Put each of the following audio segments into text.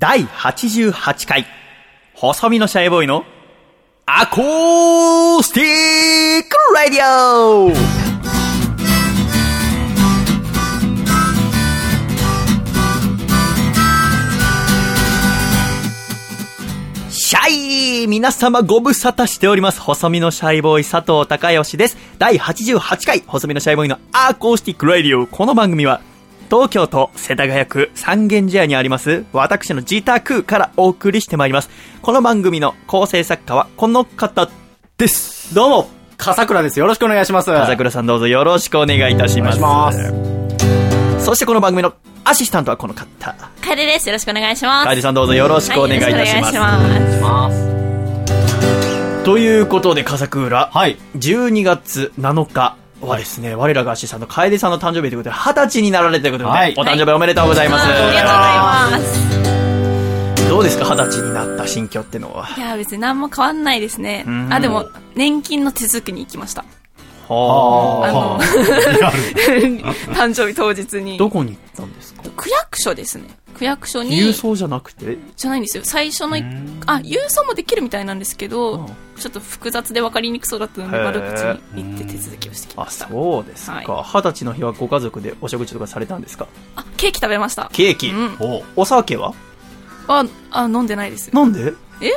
第88回、細身のシャイボーイのアコースティックラディオシャイ皆様ご無沙汰しております。細身のシャイボーイ佐藤孝義です。第88回、細身のシャイボーイのアコースティックラディオ。この番組は、東京都世田谷区三軒茶屋にあります、私の自宅からお送りしてまいります。この番組の構成作家はこの方です。どうも、笠倉です。よろしくお願いします。朝倉さんどうぞよろしくお願いいたします。お願いしそしてこの番組のアシスタントはこの方。カエルです。よろしくお願いします。楓さんどうぞよろしくお願いいたします。はいお願いします。ということで、笠倉。はい。12月7日はですね、我らがアシスタント楓さんの誕生日ということで、20歳になられたということで、はいお誕生日おめでとうございます。ありがとうございます。どうですか、20歳になった心境ってのは？いや、別に何も変わんないですねん。あ、でも、年金の手続きに行きました。はあ。誕生日当日に。どこに行ったんですか？区役所ですね。区役所に。郵送じゃなくて？じゃないんですよ。最初のい、あ、郵送もできるみたいなんですけど、ちょっと複雑で分かりにくそうだったので、窓口に行って手続きをしてきあ、ました。そうですか。は二十歳の日はご家族でお食事とかされたんですか？あ、ケーキ食べました。ケーキ。うん。おお酒は？あ、あ、飲んでないです。なんで？え？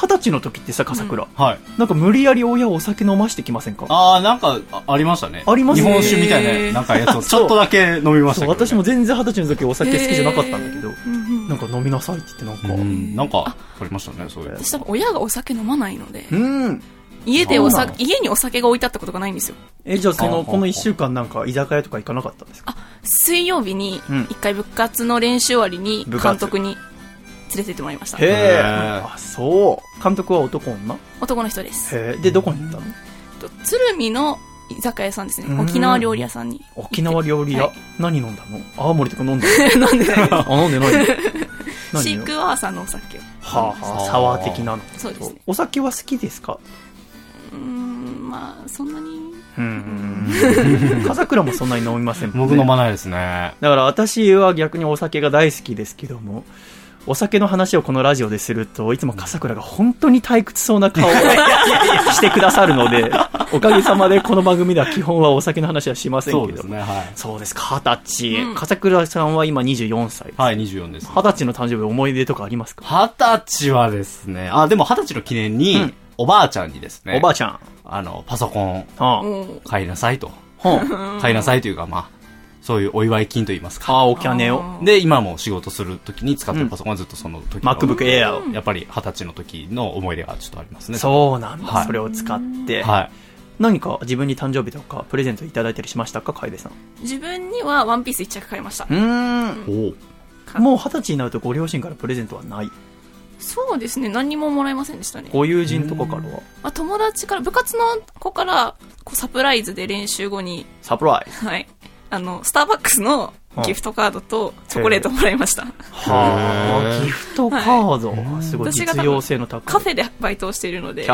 二十歳の時ってさ、笠倉、はい。なんか無理やり親をお酒飲ましてきませんか？あー、なんか、あありましたね。あります日本酒みたいな、なんかやつを。ちょっとだけ飲みましたそう、けど、私も全然二十歳の時お酒好きじゃなかったんだけど。なんか飲みなさいって言ってなんか、うん、なんか、ありましたね、そういう。私多分親がお酒飲まないので、うん。家でおそうなの酒、家にお酒が置いてあったことがないんですよ。え、じゃあその、この一週間なんか居酒屋とか行かなかったんですか？あ、水曜日にうん、一回部活の練習終わりに、監督に連れてってもらいました。へえ。へあ、そう。監督は男女？男の人です。へえ。で、どこに行ったの？と鶴見の居酒屋さんですね。うん沖縄料理屋さんに。沖縄料理屋、はい何飲んだの？青森とか飲んで 飲んでない あ、飲んでない 何シークワーサーのお酒を。はあはあ、サワー的なの？そうですね。お酒は好きですか？うーん、まあ、そんなに。うん。笠倉もそんなに飲みませんもんね僕飲まないですね。だから私は逆にお酒が大好きですけども、お酒の話をこのラジオですると、いつも笠倉が本当に退屈そうな顔を してくださるので、おかげさまでこの番組では基本はお酒の話はしませんけども。そうですね、はい。そうですか、二十歳。うん笠倉さんは今24歳。はい、24です。二十歳の誕生日思い出とかありますか、二十歳はですね、あ、でも二十歳の記念に、うんおばあちゃんにですね、おばあちゃん。あの、パソコン買いなさいと。あ、は買いなさいというか、まあ、そういうお祝い金と言いますあ、か。ああ、おキャネを。あで、今も仕事するときに使ってるパソコンはずっとその時の MacBook Air を。やっぱり二十歳の時の思い出がちょっとありますね。そうなんだ、はいそれを使って。はい。何か自分に誕生日とかプレゼントいただいたりしましたか楓さん。自分にはワンピース一着買いましたう。ーん。おもう二十歳になるとご両親からプレゼントはない？そうですね、何にももらえませんでしたね。ご友人とかからは？まあ、友達から、部活の子から、こうサプライズで練習後に、サプライズ。はい。あの、スターバックスのギフトカードとチョコレートもらいました。はあ、ギフトカード。すごい私が多分実用性の高い。カフェでバイトをしているので。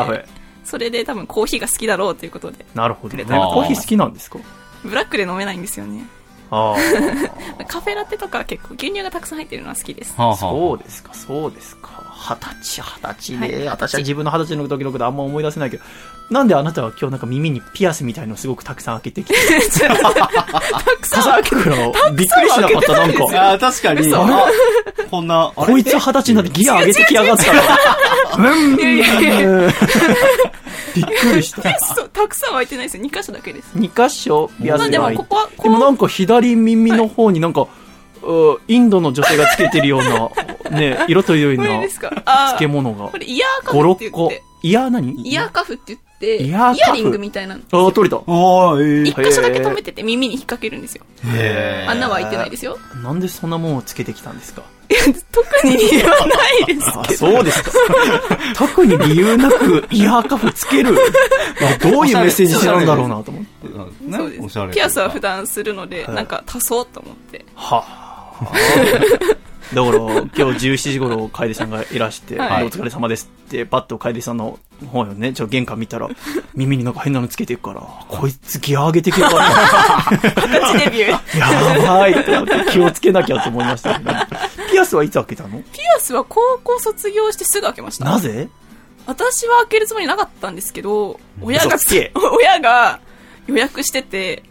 それで多分コーヒーが好きだろうということで、なるほど。コーヒー好きなんですか？ブラックで飲めないんですよね。あ カフェラテとかは結構牛乳がたくさん入ってるのは好きです。あ。はあはあそうですか、そうですか。二十歳、二十歳ね。はい私は自分の二十歳の時のことあんま思い出せないけど。なんであなたは今日なんか耳にピアスみたいのすごくたくさん開けてきて。たくさんさっきからびっくりしなかった、なんか。ああ、確かに。こんな、こいつ二十歳になってギア上げてきやがったから。うん。びっくりした。そうたくさんは開いてないですよ。2箇所だけです。二箇所？ピアスが開いてここは、こでもなんか左耳の方になんか、うインドの女性がつけてるような、ね、色とりどりなこれですか？あー漬物がこ。れイヤーカ5、6フって言個って、。イヤー何？イヤーカフって言って、イイヤリングみたいなの。ああ、取れた。おー、え一箇所だけ止めてて耳に引っ掛けるんですよ。え穴は開いてないですよ。なんでそんなもんをつけてきたんですか？いや、特に理由はないですあ、けど。そうですか。特に理由なくイヤーカフつける。あどういうメッセージ性なんだろうなと思って。ねそうです。ピアスは普段するので、はいなんか足そうと思って。はあ。だから、今日17時頃、楓さんがいらして、はいお疲れ様ですって、パッと楓さんの方よね、ちょ、玄関見たら、耳になんか変なのつけてるから、こいつギア上げてきやがる。二十歳デビュー。やばいって思って気をつけなきゃと思いましたけど。ピピアスはいつ開けたの？ピアスは高校卒業してすぐ開けました。なぜ？私は開けるつもりなかったんですけど、親が嘘つけ、親が予約してて、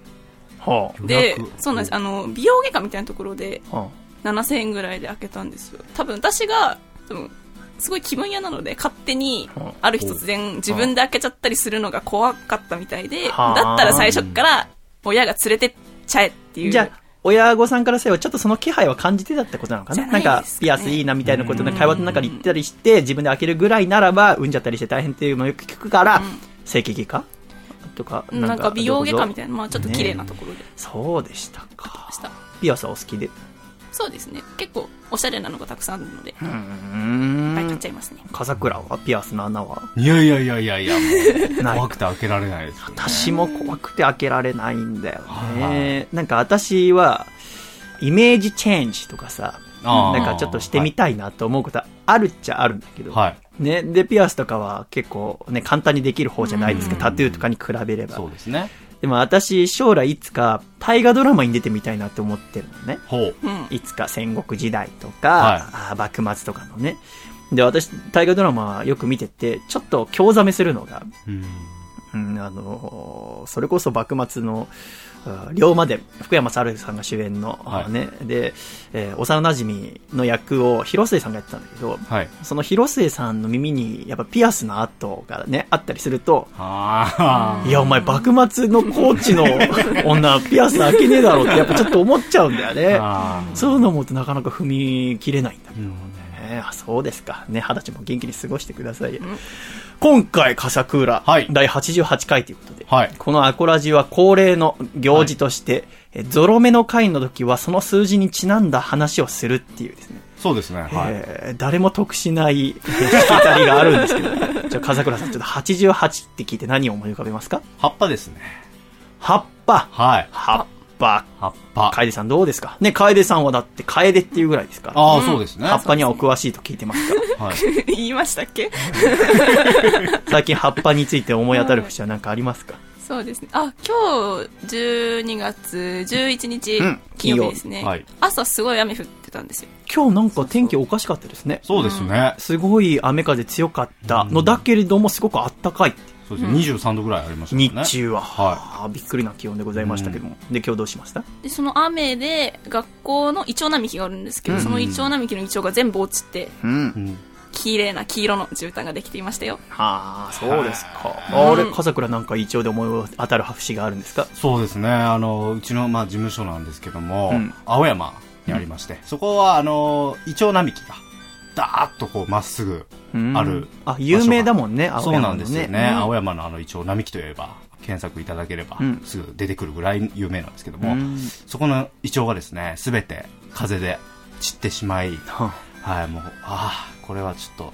はで予約、そうなんです。あの、美容外科みたいなところで、あ。は7000円ぐらいで開けたんですよ。多分私が、多分すごい気分屋なので、勝手にうん、ある日突然自分で開けちゃったりするのが怖かったみたいで、はあ。だったら最初から親が連れてっちゃえっていう。じゃあ、親御さんからすればちょっとその気配は感じてたってことなのかな？じゃなんかピアスいいなみたいなことの会話の中で言ったりして、自分で開けるぐらいならば、産んじゃったりして大変っていうのをよく聞くから、整形外科とか、うんなんか美容外科みたいな、まあちょっと綺麗なところで。な。そうでしたか。ピアスはお好きで。そうですね。結構おしゃれなのがたくさんあるので、ういっーぱい買っんちゃいますね。笠倉は？ピアスの穴は？いやいやいやいやいや、怖くて開けられないですよね。私も怖くて開けられないんだよはね。なんか私は、イメージチェンジとかさ、なんかちょっとしてみたいなと思うことはあるっちゃあるんだけど、はい。ね、で、ピアスとかは結構ね、簡単にできる方じゃないですか、うんタトゥーとかに比べればそう。ですね。でも私、将来いつか大河ドラマに出てみたいなって思ってるのね。ほう。うん。いつか戦国時代とか、はい幕末とかのね。で、私、大河ドラマよく見てて、ちょっと興ざめするのが、うん。うん、あのーそれこそ幕末の、あ龍馬伝、福山雅治さんが主演の、はい。ね、で、えー幼馴染の役を広末さんがやってたんだけど、はい。その広末さんの耳に、やっぱピアスの跡がね、あったりすると、あいや、お前、幕末のコーチの 女、ピアス開けねえだろって、やっぱちょっと思っちゃうんだよね。そういうの思うとなかなか踏み切れないんだけどうんね。あ、そうですか。ね、二十歳も元気に過ごしてください。今回、カサクーラ、はい第88回ということで、はいこのアコラジは恒例の行事として、えゾロ目の回の時はその数字にちなんだ話をするっていうですね、そうですね。はい。えー誰も得しないえー弾きたりがあるんですけど、じゃあ、笠倉さん、ちょっと88って聞いて何を思い浮かべますか？葉っぱですね。葉っぱ。はい。葉っぱ。葉っぱ。楓さんどうですか？ね、楓さんはだって楓っていうぐらいですから。ああ、そうですね。葉っぱにはお詳しいと聞いてますか？はい。言いましたっけ？最近葉っぱについて思い当たる節は何かありますか？そうですね。あ、今日、12月11日、うん金曜日ですね、はい朝すごい雨降ってたんですよ。今日なんか天気おかしかったですね。そうですね。すごい雨風強かったのだけれども、すごくあったかいって。そうですね。23度ぐらいありましたね。日中は、はあーびっくりな気温でございましたけども。で、今日どうしました？で、その雨で、学校のイチョウ並木があるんですけど、うんそのイチョウ並木のイチョウが全部落ちて、うん。うん。綺麗な黄色の絨毯ができていましたよ。はあ、そうですか。うんあれ、笠倉なんかイチョウで思い当たる節があるんですか？そうですね。あの、うちの、まあ、事務所なんですけども、うん青山にありまして、そこは、あの、イチョウ並木が、ダーッとこう、まっすぐ、うん。あるあ、有名だもんね、青そう山のなんですよね。うん。青山のあの、イチョウ並木といえば、検索いただければうん、すぐ出てくるぐらい有名なんですけども、うん。そこのイチョウがですね、すべて風で散ってしまい、ははい、もう、ああ、これはちょっと、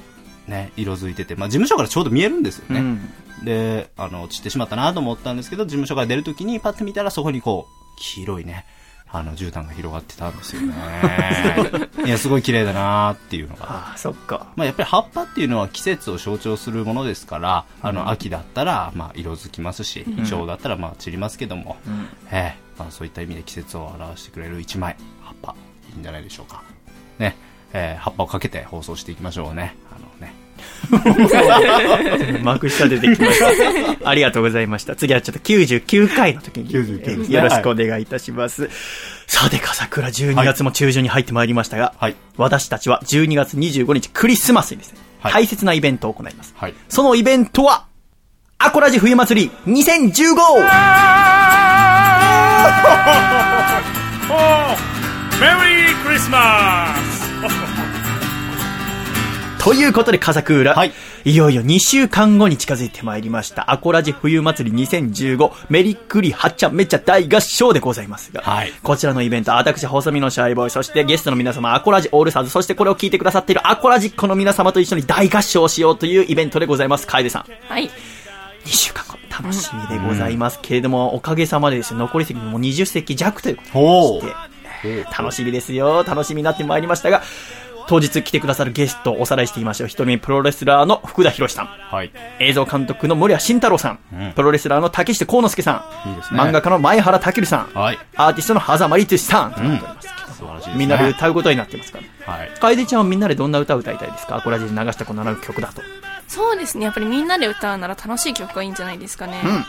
ね、色づいてて、まあ、事務所からちょうど見えるんですよね。うん。で、あの、散ってしまったなと思ったんですけど、事務所から出るときにパッと見たらそこにこう、黄色いね、あの、絨毯が広がってたんですよね。いや、すごい綺麗だなっていうのが。ああ、そっか。まあ、やっぱり葉っぱっていうのは季節を象徴するものですから、あの、秋だったら、まあ、色づきますし、イチョウだったら、まあ、散りますけども、うんええまあ、そういった意味で季節を表してくれる一枚、葉っぱ、いいんじゃないでしょうか。ね、えー葉っぱをかけて放送していきましょうね。あのね。幕下出てきました。ありがとうございました。次はちょっと99回の時に、99ですねえーよろしくお願いいたします。さて、笠倉12月も中旬に入ってまいりましたが、はい。私たちは12月25日クリスマスにですね、はい大切なイベントを行います。はい。そのイベントは、アコラジ冬祭り 2015! メリークリスマスということで、笠倉。はい。いよいよ2週間後に近づいてまいりました。アコラジ冬祭り2015メリックリはっちゃめちゃ大合唱でございますが、はいこちらのイベント、私、細身のシャイボーイ、そしてゲストの皆様、アコラジオールスターズ、そしてこれを聞いてくださっているアコラジッコの皆様と一緒に大合唱をしようというイベントでございます。楓さん。はい。2週間後、楽しみでございますけれども、おかげさまでですね、残り席もう20席弱ということほうで、えー楽しみですよ。楽しみになってまいりましたが、当日来てくださるゲストをおさらいしてみましょう。一人目プロレスラーの福田博さん。はい。映像監督の森谷慎太郎さん、うんプロレスラーの竹下幸之助さん、いいですね漫画家の前原武さん、はい。アーティストの狭間リトゥシさん、となっておりますけど素晴らしいですね。みんなで歌うことになってますから。はい。楓ちゃんはみんなでどんな歌を歌いたいですか？アコラジで流したこの曲だと。そうですね。やっぱりみんなで歌うなら楽しい曲がいいんじゃないですかね。うん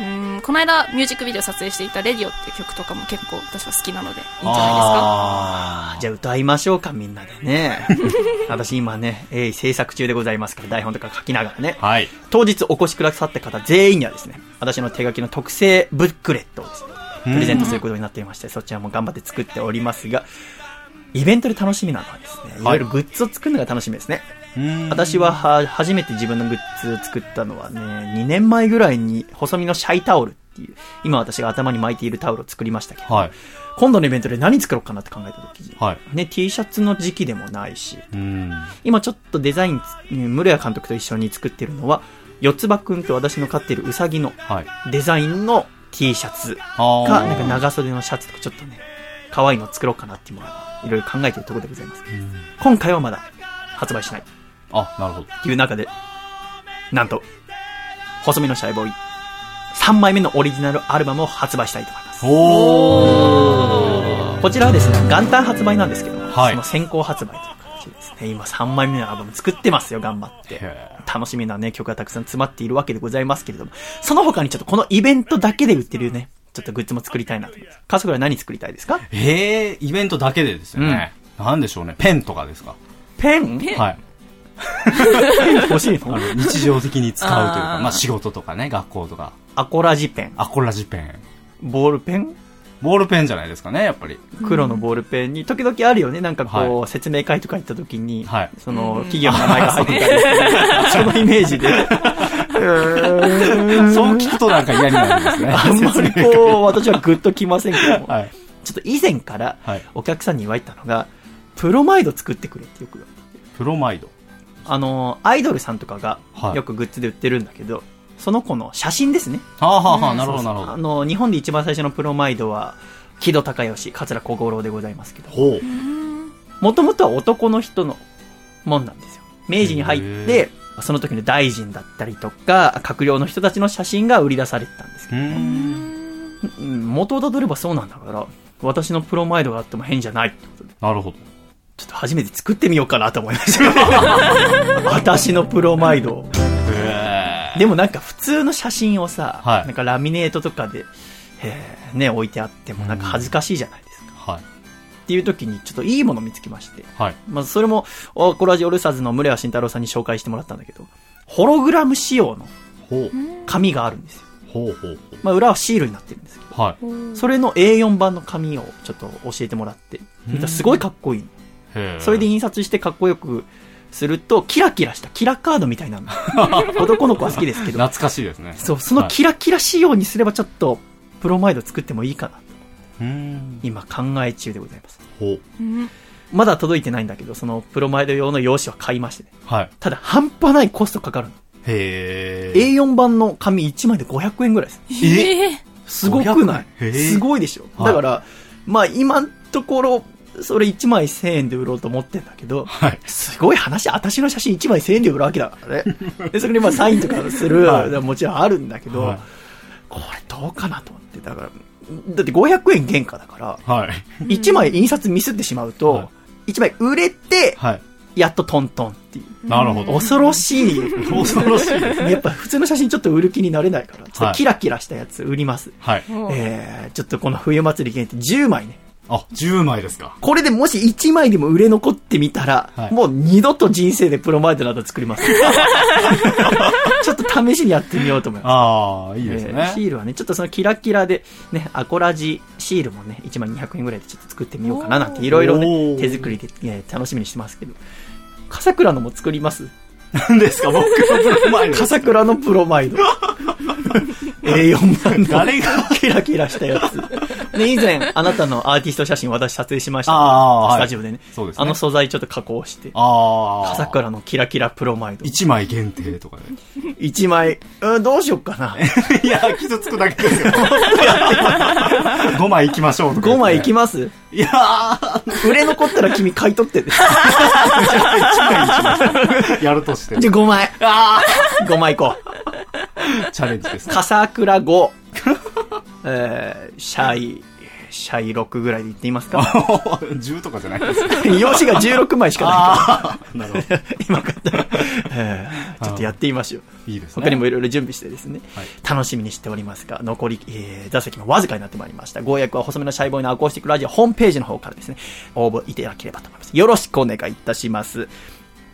うん。この間ミュージックビデオ撮影していたレディオっていう曲とかも結構私は好きなのでいいんじゃないですか？あじゃあ歌いましょうか、みんなでね。私今ね、鋭意制作中でございますから、台本とか書きながらね。はい。当日お越しくださった方全員にはですね、私の手書きの特製ブックレットをですね、プレゼントすることになっていまして、そちらも頑張って作っておりますが、イベントで楽しみなのはですね、いろいろグッズを作るのが楽しみですね。うん私はは初めて自分のグッズを作ったのはね、2年前ぐらいに細身のシャイタオルっていう、今私が頭に巻いているタオルを作りましたけど、はい。今度のイベントで何作ろうかなって考えた時に、はい。ね、T シャツの時期でもないし、うん。今ちょっとデザイン室谷監督と一緒に作ってるのは、四つ葉くんと私の飼ってるウサギのはい。デザインの T シャツか、なんか長袖のシャツとかちょっとね、可愛いの作ろうかなっていうのはいろいろ考えてるところでございます。うん今回はまだ発売しないあ、なるほど。という中で、なんと、細身のシャイボーイ、3枚目のオリジナルアルバムを発売したいと思います。おこちらはですね、元旦発売なんですけども、はいその先行発売という形でですね、今3枚目のアルバム作ってますよ、頑張って。へ楽しみなね、曲がたくさん詰まっているわけでございますけれども、その他にちょっとこのイベントだけで売ってるね、ちょっとグッズも作りたいなと思います。カスクラ何作りたいですか？えー、イベントだけでですよね。なんでしょうね。ペンとかですか？ペン？はい。欲しいの？あの、日常的に使うというか、あーまあ仕事とかね、学校とか。アコラジペン。アコラジペン。ボールペン？ボールペンじゃないですかね、やっぱり。黒のボールペンに、時々あるよね、なんかこう、は説明会とか行った時に、はいその、企業の名前が入ってたりして、そのイメージで、そう聞くとなんか嫌になるんですね。あんまりこう、私はグッときませんけども、はい。ちょっと以前からはい、お客さんに言われたのが、プロマイド作ってくれってよく言われてプロマイド。あの、アイドルさんとかがはいよくグッズで売ってるんだけど、その子の写真ですね。はあ、はあはあ、なるほど、なるほど。あの、日本で一番最初のプロマイドは、木戸孝允、桂小五郎でございますけど、ほう。もともとは男の人のもんなんですよ。明治に入っへて、その時の大臣だったりとか、閣僚の人たちの写真が売り出されてたんですけうど、元をたどればそうなんだから、私のプロマイドがあっても変じゃないってことで、なるほど。ちょっと初めて作ってみようかなと思いました。私のプロマイドでもなんか普通の写真をさ、はいなんかラミネートとかで、えーね、置いてあってもなんか恥ずかしいじゃないですか。はい。っていう時にちょっといいもの見つけまして、はい。まずそれも、おコラジオルサーズの村谷慎太郎さんに紹介してもらったんだけど、ホログラム仕様の。紙があるんですよ。ほうほうまあ裏はシールになってるんですけど。はい。それの A4 版の紙をちょっと教えてもらって、すごいかっこいい。それで印刷してかっこよくすると、キラキラしたキラカードみたいなの。男の子は好きですけど、懐かしいですね。そう、そのキラキラ仕様にすればちょっと、プロマイド作ってもいいかな。うーん。今考え中でございます。ほまだ届いてないんだけど、そのプロマイド用の用紙は買いましてね。はい。ただ半端ないコストかかるの。へー。A4 版の紙1枚で500円ぐらいです。え？えすごくない？500円？へーすごいでしょ。はいだから、まあ今のところ、それ1枚1000円で売ろうと思ってんだけど、はい。すごい話、私の写真1枚1000円で売るわけだからね。で、そこにまあサインとかする、はいもちろんあるんだけど、はいこれどうかなと思って。だから、だって500円原価だから、はい。1枚印刷ミスってしまうと、はい1枚売れて、はい。やっとトントンっていう。なるほど。恐ろしい。恐ろしいです。やっぱ普通の写真ちょっと売る気になれないから、ちょっとキラキラしたやつ売ります。はい。えー、ちょっとこの冬祭り限定10枚ね。あ、10枚ですか。これでもし1枚でも売れ残ってみたら、はいもう二度と人生でプロマイドなど作ります。ちょっと試しにやってみようと思います。ああ、いいですえーねシ。ールはね、ちょっとそのキラキラで、ね、アコラジシールもね、1枚200円ぐらいでちょっと作ってみようかななんていろいろおね、ー手作りで、えー楽しみにしてますけど。笠倉のも作ります？何ですか？僕のプロマイド。笠倉のプロマイド。A4 版の誰が？キラキラしたやつ。で、以前、あなたのアーティスト写真私撮影しました。あーはいスタジオでね。そうですねあの素材ちょっと加工して。ああ。笠倉のキラキラプロマイド。1枚限定とかで。1枚、うん、どうしよっかな。いや、傷つくだけですよ。5枚行きましょうとか言って。5枚いきます？いやー、売れ残ったら君買い取ってね。1枚。やるとししてる。じゃ、5枚。ああ !5 枚いこう。チャレンジです、ね。笠倉5。えー、シャイ。シャイ6ぐらいでいってみますか ?10 とかじゃないですか用紙が16枚しかないから。なるほど。今買ったら、えー、ちょっとやってみましょう。いいですね。他にもいろいろ準備してですね、はい、楽しみにしておりますが、残り、えー、座席もわずかになってまいりました。ご予約は細めのシャイボーイのアコースティックラジオホームページの方からですね、応募いただければと思います。よろしくお願いいたします。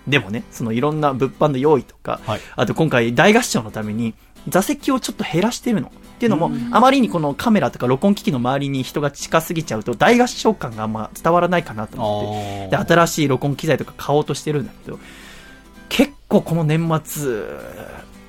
でもね、そのいろんな物販の用意とか、はい、あと今回大合唱のために座席をちょっと減らしてるの。っていうのも、あまりにこのカメラとか録音機器の周りに人が近すぎちゃうと、大合唱感があんま伝わらないかなと思って、で、新しい録音機材とか買おうとしてるんだけど、結構この年末、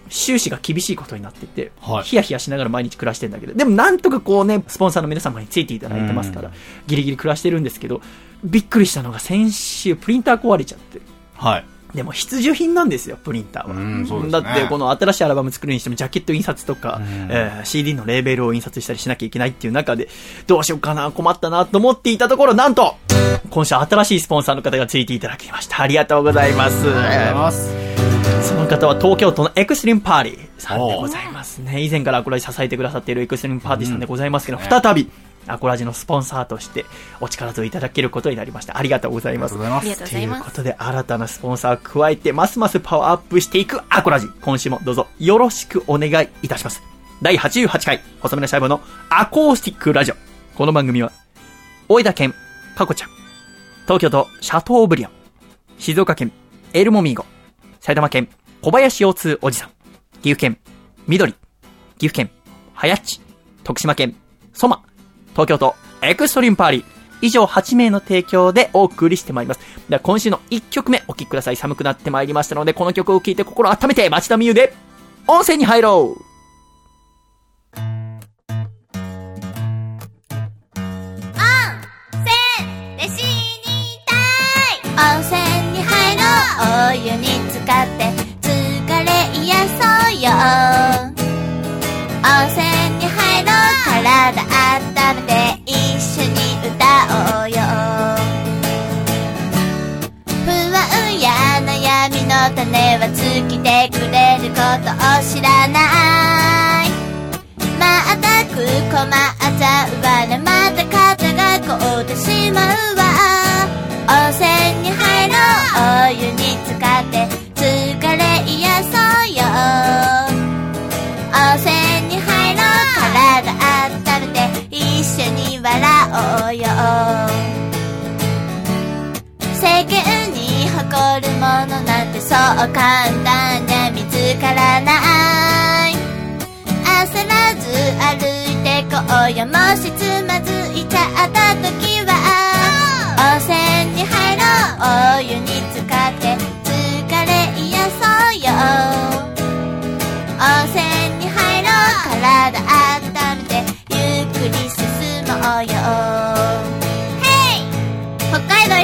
収支が厳しいことになってて、はい、ヒヤヒヤしながら毎日暮らしてるんだけど、でもなんとかこうね、スポンサーの皆様についていただいてますから、ギリギリ暮らしてるんですけど、びっくりしたのが先週プリンター壊れちゃって、はい。でも必需品なんですよ、プリンターは。うんねだって、この新しいアルバム作るにしても、ジャケット印刷とか、えー CD のレーベルを印刷したりしなきゃいけないっていう中で、どうしようかな、困ったなと思っていたところ、なんと、今週新しいスポンサーの方がついていただきました。ありがとうございます。ありがとうございます。その方は東京都のエクストリームパーリーさんでございますね。以前からこれ支えてくださっているエクストリームパーリーさんでございますけど、再び、アコラジのスポンサーとしてお力添えいただけることになりました。ありがとうございます。ありがとうございます。ということで、新たなスポンサーを加えて、ますますパワーアップしていくアコラジ。今週もどうぞよろしくお願いいたします。第88回、細めのシャイボのアコースティックラジオ。この番組は、大分県、カコちゃん、東京都、シャトーブリアン、静岡県、エルモミーゴ、埼玉県、小林洋通おじさん、岐阜県、緑、岐阜県、はや、徳島県、ソマ、東京都エクストリームパーリー。以上8名の提供でお送りしてまいります。では今週の1曲目お聴きください。寒くなってまいりましたので、この曲を聴いて心温めて町田美優で温泉に入ろう温泉に入ろうお湯に浸かっては尽きてくれることを知らない。またく困っちゃうわね。また肩が凍ってしまうわ。温泉に入ろう。お湯に浸かって疲れ癒そうよ。温泉に入ろう。体温めて一緒に笑おうよ。世間に誇るもののそう簡単に見つからない。焦らず歩いてこうよ。もしつまずいちゃった時は温泉に入ろう。お湯に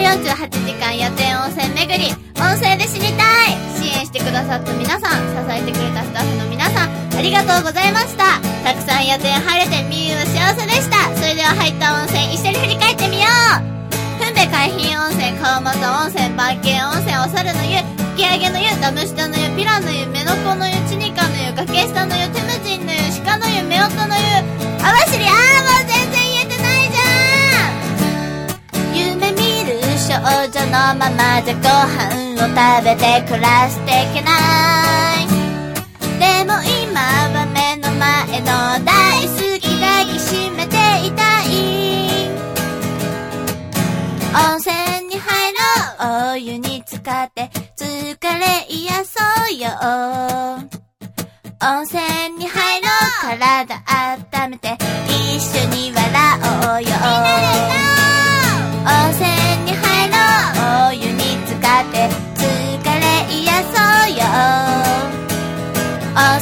48時間夜天温泉巡り温泉で死にたい。支援してくださった皆さん支えてくれたスタッフの皆さんありがとうございました。たくさん夜天晴れてみゆの幸せでした。それでは入った温泉一緒に振り返ってみよう。ふんべ海浜温泉川本温泉番犬温泉お猿の湯吹上げの湯ダム下の湯ピラの湯目の子の湯チニカの湯崖下の湯テムジンの湯鹿の湯夫婦の湯網走あーもう全然少女のままじゃご飯を食べて暮らしていけない。でも今は目の前の大好きがきしめていたい。温泉に入ろうお湯に浸かって疲れ癒そうよ。温泉に入ろう体温めて一緒に笑おうよ。温泉に入ろう all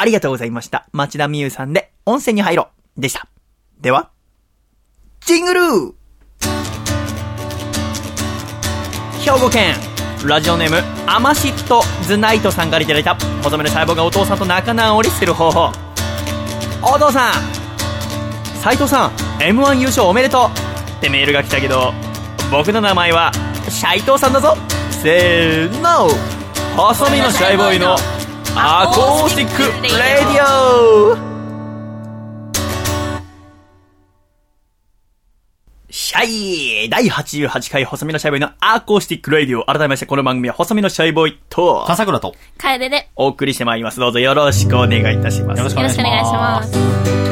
ありがとうございました。町田美優さんで、温泉に入ろう。でした。では、ジングル兵庫県、ラジオネーム、アマシット・ズナイトさんからいただいた、細めの細胞がお父さんと仲直りする方法。お父さん斎藤さん、M1 優勝おめでとうってメールが来たけど、僕の名前は、斎藤さんだぞせーの細身のシャイボーイのアコースティックレディオシャイ第88回細身のシャイボーイのアコースティックレディオ改めましてこの番組は細身のシャイボーイと笠倉と。楓で。お送りしてまいります。どうぞよろしくお願いいたします。よろしくお願いしま。す。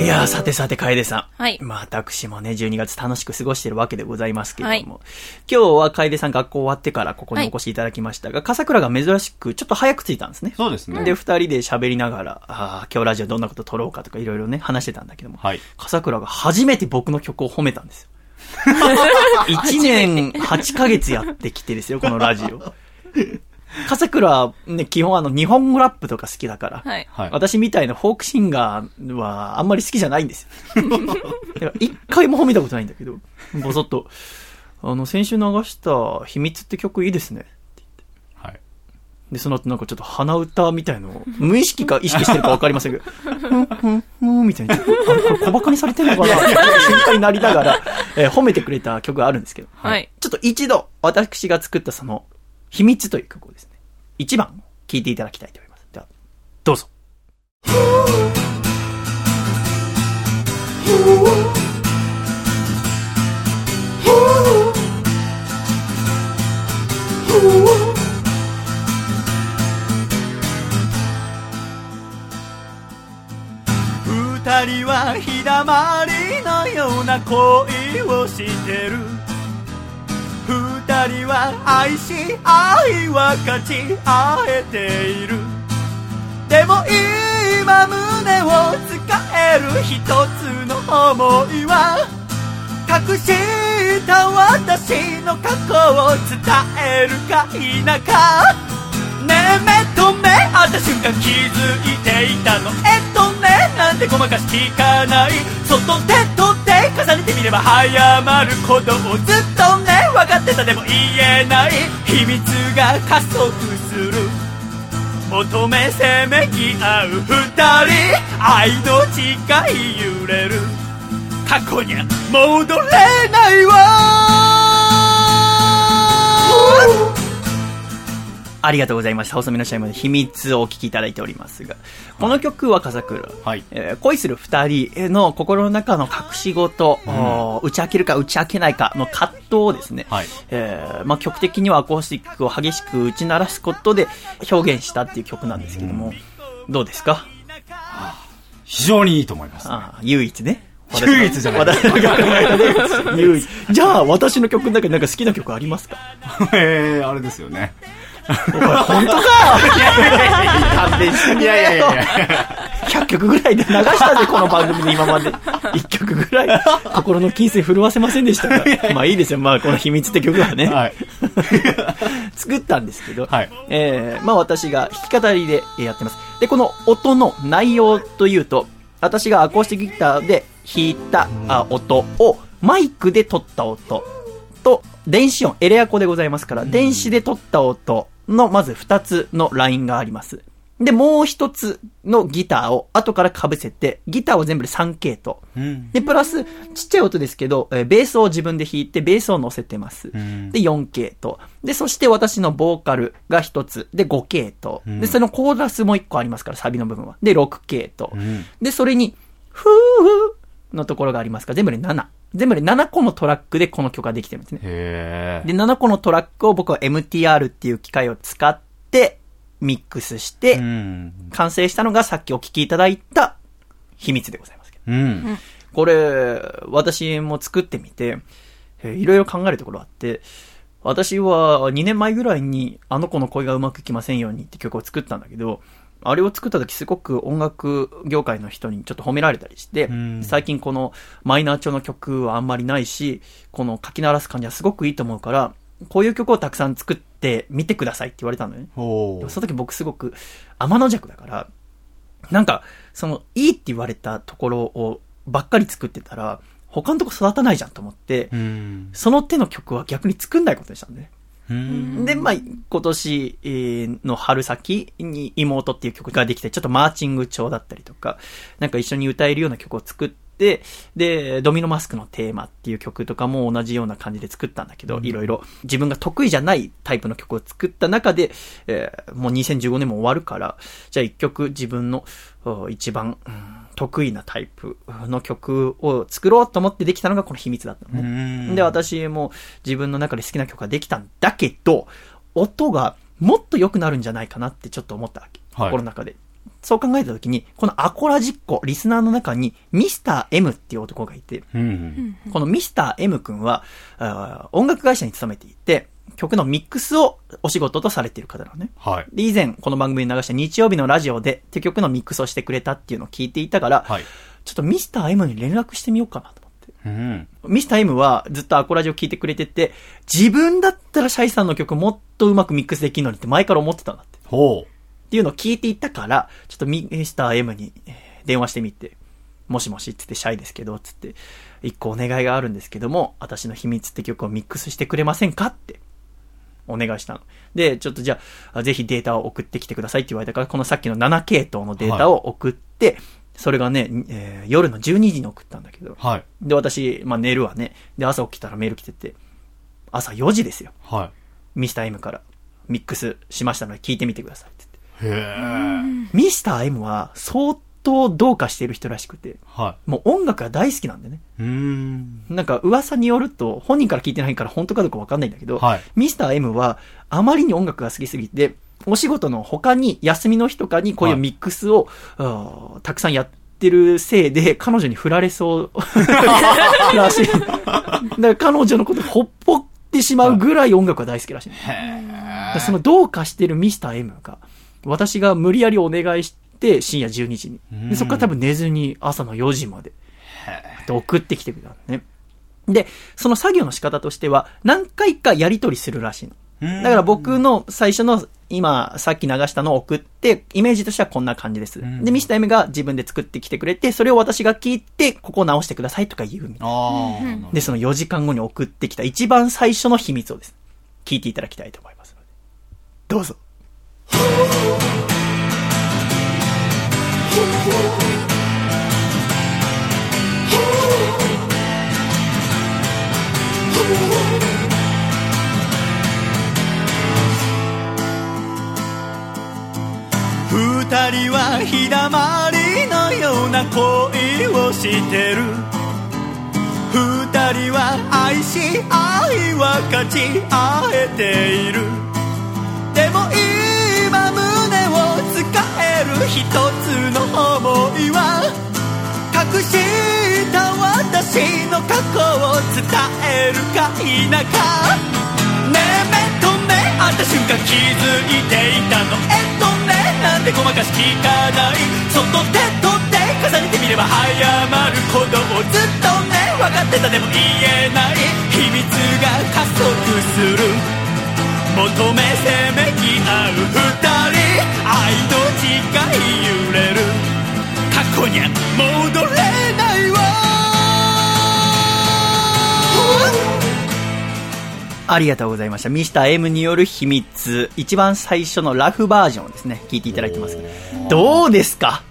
いやー、さてさて、楓さん。はいまあ、私もね、12月楽しく過ごしているわけでございますけれども、は今日は楓さん学校終わってからここにお越しいただきましたが、笠倉が珍しくちょっと早く着いたんですね。そうですね。で、二人で喋りながら、ああ、今日ラジオどんなこと撮ろうかとかいろいろね、話してたんだけども、はい。笠倉が初めて僕の曲を褒めたんですよ。1年8ヶ月やってきてですよ、このラジオ。笠倉はね、基本あの、日本語ラップとか好きだから、はい。はい。私みたいなフォークシンガーはあんまり好きじゃないんですよ。一回も褒めたことないんだけど、ぼそっと、あの、先週流した秘密って曲いいですね。はい。で、その後なんかちょっと鼻歌みたいのを、無意識か意識してるかわかりませんけど、ふんふんふんみたいな、あれこれ小馬鹿にされてんのかな？心配になりながら、えー褒めてくれた曲があるんですけど、はい。ちょっと一度、私が作ったその、秘密という曲をですね、一番聴いていただきたいと思います。では、どうぞ。二人は日だまりのような恋をしてる人は愛し愛は勝ち合えている。でも今胸を使える一つの想いは隠した私の過去を伝えるか否か。ねえ目と目あった瞬間気づいていたの。えっとねなんてごまかし聞かない。外手と手重ねてみれば早まることをずっとね分かってたでも言えない。秘密が加速する。求めせめぎ合う二人愛の誓い揺れる。過去には戻れないわ。ありがとうございました。細身のシャイまで秘密をお聞きいただいておりますが、この曲は笠倉、はい。えー恋する二人の心の中の隠し事、おー打ち明けるか打ち明けないかの葛藤をですね、はい。えーまあ、曲的にはアコースティックを激しく打ち鳴らすことで表現したっていう曲なんですけども、どうですか？非常にいいと思います。ああ唯一ね。唯一じゃない私の曲の中で 唯一。じゃあ、私の曲の中でなんか好きな曲ありますか？えー、あれですよね。本当か勘弁してみいやいやいやいや。100曲ぐらいで流したぜ、この番組で今まで。1曲ぐらい、心の金星震わせませんでしたかまあいいですよ。まあこの秘密って曲はね。はい。作ったんですけど、はいえー、まあ私が弾き語りでやってます。で、この音の内容というと、私がアコースティックギターで弾いたあ音をマイクで撮った音と、電子音、エレアコでございますから、電子で撮った音のまず2つのラインがあります。で、もう一つのギターを後から被せて、ギターは全部で3系統。うん。で、プラス、ちっちゃい音ですけど、えーベースを自分で弾いて、ベースを乗せてます。んで、4系統。で、そして私のボーカルが1つ。で、5系統。んで、そのコーラスも1個ありますから、サビの部分は。で、6系統。んで、それに、ふーのところがありますから、全部で7。全部で7個のトラックでこの曲ができてるんですね。へで、7個のトラックを僕は MTR っていう機械を使って、ミックスして。完成したのがさっきお聞きいただいた秘密でございますけど。うん。これ、私も作ってみて、えーいろいろ考えるところあって、私は2年前ぐらいにあの子の恋がうまくいきませんようにって曲を作ったんだけど、あれを作った時すごく音楽業界の人にちょっと褒められたりしてん、最近このマイナー調の曲はあんまりないし、この書き鳴らす感じはすごくいいと思うから、こういう曲をたくさん作ってみてくださいって言われたのね。その時僕すごく天の弱だから、なんか、その、いいって言われたところをばっかり作ってたら、他のとこ育たないじゃんと思って、うん。その手の曲は逆に作んないことにしたんで、ね。うん。で、まあ、今年えーの春先に妹っていう曲ができて、ちょっとマーチング調だったりとか、なんか一緒に歌えるような曲を作って、で、ドミノマスクのテーマっていう曲とかも同じような感じで作ったんだけど、いろいろ自分が得意じゃないタイプの曲を作った中で、えーもう2015年も終わるから、じゃあ一曲自分のお一番、うん得意なタイプの曲を作ろうと思ってできたのがこの秘密だったのね。うんで、私も自分の中で好きな曲ができたんだけど、音がもっと良くなるんじゃないかなってちょっと思ったわけ。はい心の中で。そう考えた時に、このアコラジッコ、リスナーの中に、ミスター M っていう男がいて、うん。このミスター M 君は、音楽会社に勤めていて、曲のミックスをお仕事とされている方なのね。はい。で、以前、この番組に流した日曜日のラジオで、って曲のミックスをしてくれたっていうのを聞いていたから、はい。ちょっとミスター M に連絡してみようかなと思って。うん。ミスター M はずっとアコラジを聴いてくれてて、自分だったらシャイさんの曲もっとうまくミックスできるのにって前から思ってたんだって。ほっていうのを聞いていたから、ちょっとミミスター M にえー電話してみて、もしもしって言ってシャイですけど、つって、一個お願いがあるんですけども、私の秘密って曲をミックスしてくれませんかって、お願いしたの。で、ちょっとじゃあ、ぜひデータを送ってきてくださいって言われたから、このさっきの7系統のデータを送って、それがね、えー夜の12時に送ったんだけどう。、はい。で、私、まあ寝るわね。で、朝起きたらメール来てて、朝4時ですよ。はミスター M から、ミックスしましたので聞いてみてくださいって言って。い。へえ。ミスター M は相当どうかしてる人らしくて、はもう音楽が大好きなんでね。い。うん。なんか噂によると、本人から聞いてないから本当かどうかわかんないんだけど、はいミスター M はあまりに音楽が好きすぎて、お仕事の他に休みの日とかにこういうミックスを、あーたくさんやってるせいで、彼女に振られそうらしい。だから彼女のことほっぽってしまうぐらい音楽が大好きらしい。だからそのどうかしてるミスター M が、私が無理やりお願いして、深夜12時に。でそこから多分寝ずに朝の4時まで。で送ってきてくれたのね。で、その作業の仕方としては、何回かやり取りするらしいの。うんだから僕の最初の、今、さっき流したのを送って、イメージとしてはこんな感じです。んで、ミスター M が自分で作ってきてくれて、それを私が聞いて、ここを直してくださいとか言うみたいな。で、その4時間後に送ってきた一番最初の秘密をです。聞いていただきたいと思いますので。どうぞ。二人は日だまりのような恋をしてる。二人は愛し愛は勝ち合えている。一つの想いは隠した私の過去を伝えるか否か。ねえ目と目会った瞬間気づいていたの。えっとねなんてごまかし聞かない。そっと手と手重ねてみれば早まることをずっとね分かってたでも言えない。秘密が加速する。求めせめぎ合う二人愛の誓い揺れる過去には戻れないわありがとうございました。ミスター M による秘密。一番最初のラフバージョンをですね、聞いていただいてます。どうですか？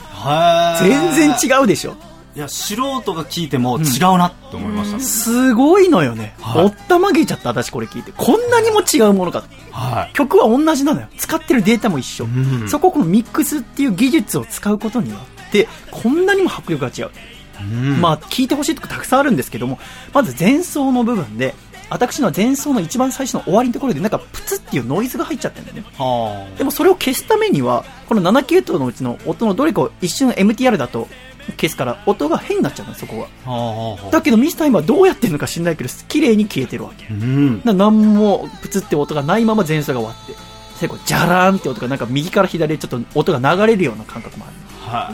はい。全然違うでしょいや、素人が聞いても違うなって思いました。すごいのよね。はいおったまげちゃった、私これ聞いて。こんなにも違うものかと。は曲は同じなのよ。使ってるデータも一緒。んそこをこのミックスっていう技術を使うことによって、こんなにも迫力が違う。い。うんまあ、聞いてほしいとこたくさんあるんですけども、まず前奏の部分で、私のは前奏の一番最初の終わりのところで、なんかプツっていうノイズが入っちゃってるんだよね。はでもそれを消すためには、この7系統のうちの音のどれかを一瞬 MTR だと消すから、音が変になっちゃうの、そこ。はあ。だけどミスター今どうやってるのか知んないけど、綺麗に消えてるわけ。うん。な何もプツって音がないまま前奏が終わって、最後、ジャラーンって音がなんか右から左へちょっと音が流れるような感覚もある。は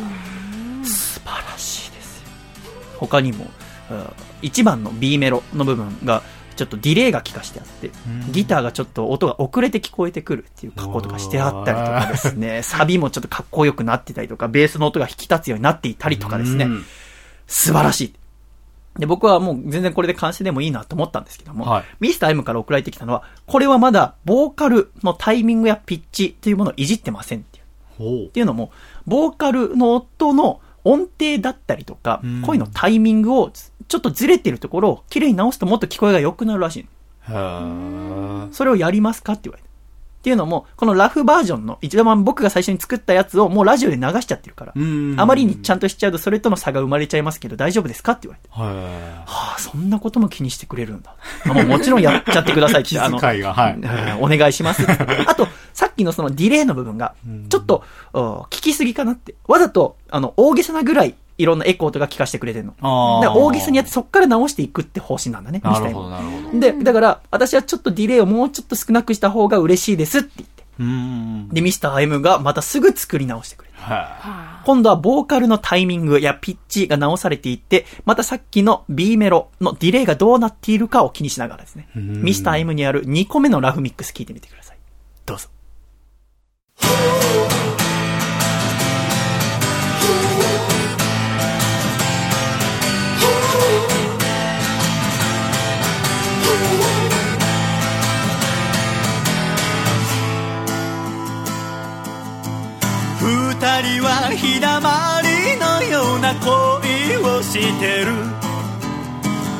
素晴らしいですよ。他にも、1番の B メロの部分が、ちょっとディレイが効かしてあって、ギターがちょっと音が遅れて聞こえてくるっていう加工とかしてあったりとかですね、サビもちょっとかっこよくなってたりとか、ベースの音が引き立つようになっていたりとかですね、うん。素晴らしい。で、僕はもう全然これで完成でもいいなと思ったんですけども、はい。ミスター M から送られてきたのは、これはまだボーカルのタイミングやピッチというものをいじってませんっていう。ほっていうのも、ボーカルの音の音程だったりとかうん、声のタイミングをちょっとずれてるところを綺麗に直すともっと聞こえが良くなるらしい。それをやりますかって言われて。っていうのも、このラフバージョンの、一番僕が最初に作ったやつをもうラジオで流しちゃってるから、うんあまりにちゃんとしちゃうとそれとの差が生まれちゃいますけど大丈夫ですかって言われて。へはあ、そんなことも気にしてくれるんだ。あもうもちろんやっちゃってくださいって。気あのはいうんお願いしますって。あと、さっきのそのディレイの部分が、ちょっと、うん聞きすぎかなって。わざと、あの、大げさなぐらい、いろんなエコーとか聞かせてくれてるの。だから大げさにやってそっから直していくって方針なんだね。なるほど、ミスタイムなるほど。で、だから、私はちょっとディレイをもうちょっと少なくした方が嬉しいですって言って。で、ミスター M がまたすぐ作り直してくれる。は今度はボーカルのタイミングやピッチが直されていって、またさっきの B メロのディレイがどうなっているかを気にしながらですね、んミスター M にある2個目のラフミックス聞いてみてください。どうぞ。人は日だまりのような恋をしてる。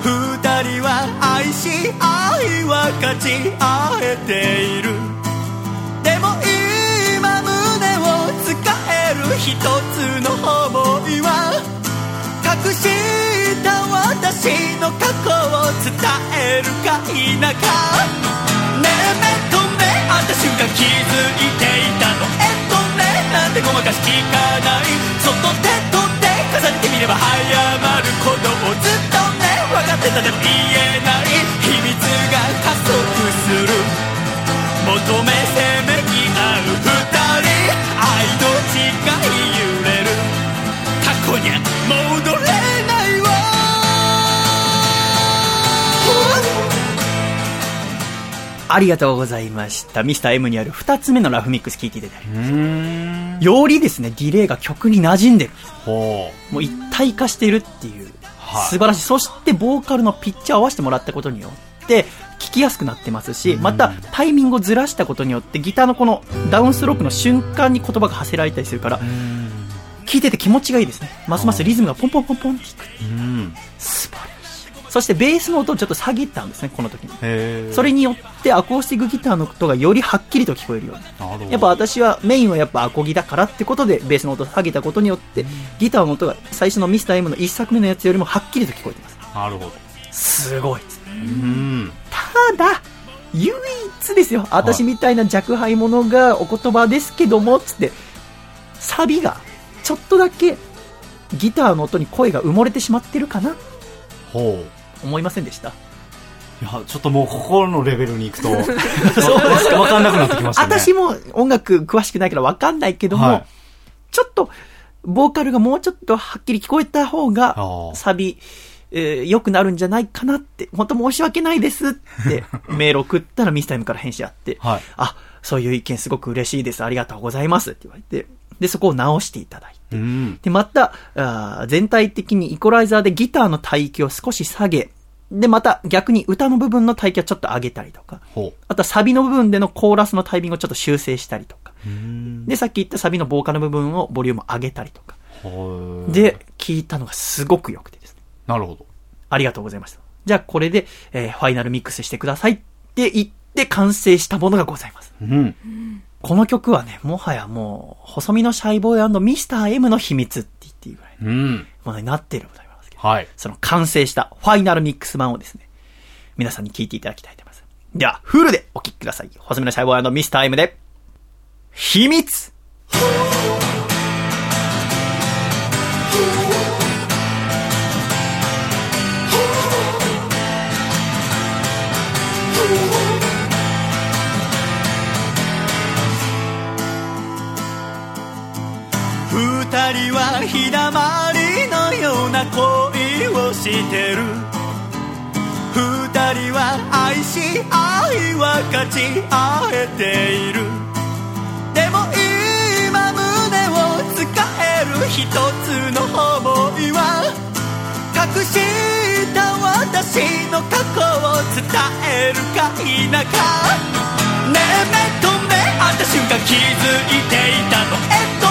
二人は愛し愛は勝ち合えている。でも今胸を使える一つの想いは隠した私の過去を伝えるか否か。ねえ目と目あった瞬間気づいていたの。えごまかし聞かないそっと手と手重ねてみれば早まることをずっとね分かってたでも言えない秘密が加速する求めせめぎ合う二人愛の誓い揺れる過去には戻れないわありがとうございました。ミスター M にある2つ目のラフミックス聞いていただいて。い。うーん。よりですね、ディレイが曲に馴染んでる。ほもう一体化してるっていう、はい素晴らしい。そして、ボーカルのピッチを合わせてもらったことによって、聞きやすくなってますし、また、タイミングをずらしたことによって、ギターのこのダウンストロークの瞬間に言葉が発せられたりするから、聞いてて気持ちがいいですね。ますますリズムがポンポンポンポンっていく。う。うん。素晴らしい。そして、ベースの音をちょっと下げたんですね、この時に。それによって、アコースティックギターの音がよりはっきりと聞こえるように。やっぱ私はメインはやっぱアコギだからってことでベースの音を下げたことによってギターの音が最初のミスター M の1作目のやつよりもはっきりと聞こえてますなるほど。すごいですうん。ただ唯一ですよ私みたいな若輩者がお言葉ですけどもつってサビがちょっとだけギターの音に声が埋もれてしまってるかなほう。思いませんでした？いや、ちょっともうここのレベルに行くと、そうですか。わかんなくなってきましたね。私も音楽詳しくないからわかんないけども、はいちょっと、ボーカルがもうちょっとはっきり聞こえた方がサビ、えー良くなるんじゃないかなって、本当申し訳ないですって、メール送ったらミスタイムから返信あって、はいあ、そういう意見すごく嬉しいです。ありがとうございますって言われて、で、そこを直していただいて、うん。で、また、あー全体的にイコライザーでギターの帯域を少し下げ、で、また逆に歌の部分の帯域をちょっと上げたりとか、ほあとはサビの部分でのコーラスのタイミングをちょっと修正したりとか。で、さっき言ったサビのボーカルの部分をボリューム上げたりとか、で、聞いたのがすごく良くてですね。なるほど。ありがとうございました。じゃあこれで、えーファイナルミックスしてくださいって言って完成したものがございます。うん。この曲はね、もはやもう、細身のシャイボーイミスター M の秘密って言っていいぐらいのうん。ものになっているのでございますけど、はい。その完成したファイナルミックス版をですね、皆さんに聞いていただきたいと思います。では、フルでお聴きください。細身のシャイボーイミスター M で、秘密人は日だまりのような恋をしてる。二人は愛し愛は勝ち合えている。でも今胸を使える一つの想いは隠した私の過去を伝えるか否か。ねえ目と目会った瞬間気づいていたの。えっ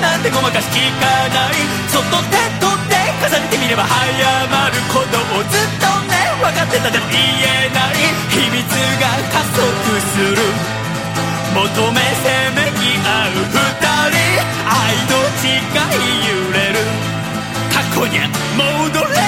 なんてごまかし聞かない。そっと手取って重ねてみれば早まることをずっとね分かってたでも言えない。秘密が加速する。求めせめぎ合う二人。愛の誓い揺れる。過去に戻れ。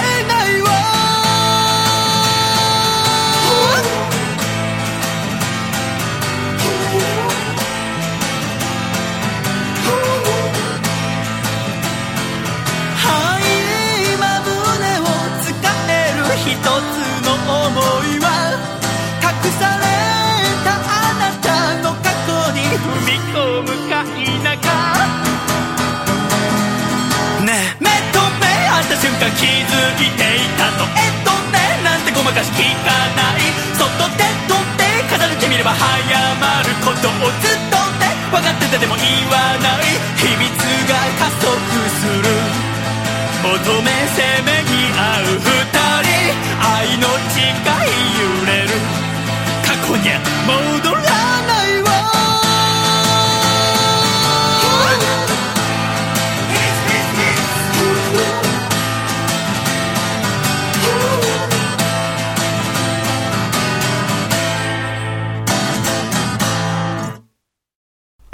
合った瞬間気づいていたのえっとねなんてごまかし聞かない。そっと手と手重ねてみれば早まることをずっとね分かっててでも言わない。秘密が加速する。求めせめぎ合う二人。愛の誓い揺れる。過去には戻らない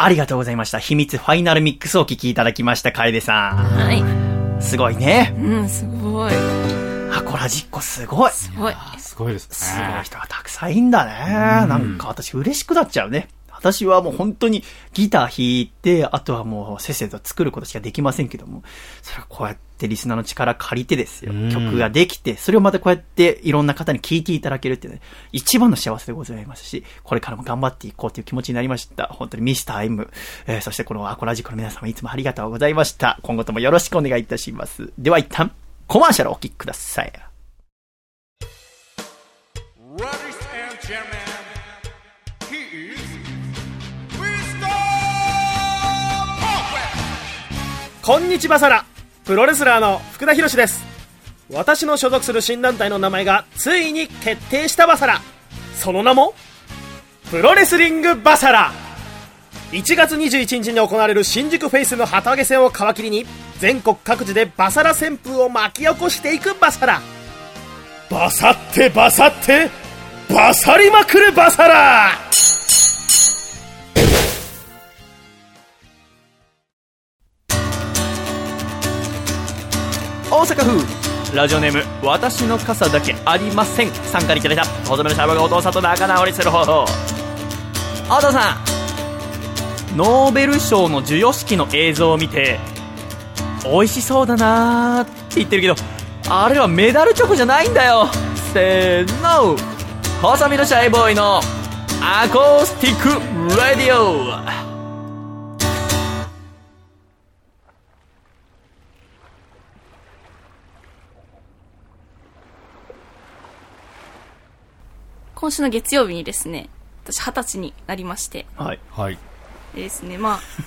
ありがとうございました。秘密ファイナルミックスをお聞きいただきました、楓さはい。ん。すごいね。うん、すごい。アコラジッコすごい。すすごい。すごいですね。ごい人がたくさんいんだね。なんか私嬉しくなっちゃうね。私はもう本当にギター弾いて、あとはもうせっせと作ることしかできませんけども、それはこうやってリスナーの力借りてですよ。うん曲ができて、それをまたこうやっていろんな方に聴いていただけるっていうね、一番の幸せでございますし、これからも頑張っていこうという気持ちになりました。本当にミスター M、えーそしてこのアコラジコの皆様いつもありがとうございました。今後ともよろしくお願いいたします。では一旦、コマーシャルをお聴きください。こんにちはさらプロレスラーの福田博です。私の所属する新団体の名前がついに決定したバサラ。その名もプロレスリングバサラ。1月21日に行われる新宿フェイスの旗揚げ戦を皮切りに全国各地でバサラ旋風を巻き起こしていくバサラ。バサってバサってバサりまくるバサラ。大阪府。ラジオネーム私の傘だけありません。参加にいただいた。細めのシャバがお父さんと仲直りする方法。お父さん。ノーベル賞の授与式の映像を見て美味しそうだなーって言ってるけどあれはメダルチョコじゃないんだよ。せーの。細身のシャイボーイのアコースティックラディオ今週の月曜日にですね、私二十歳になりまして、はい。はい。でですね、まあ、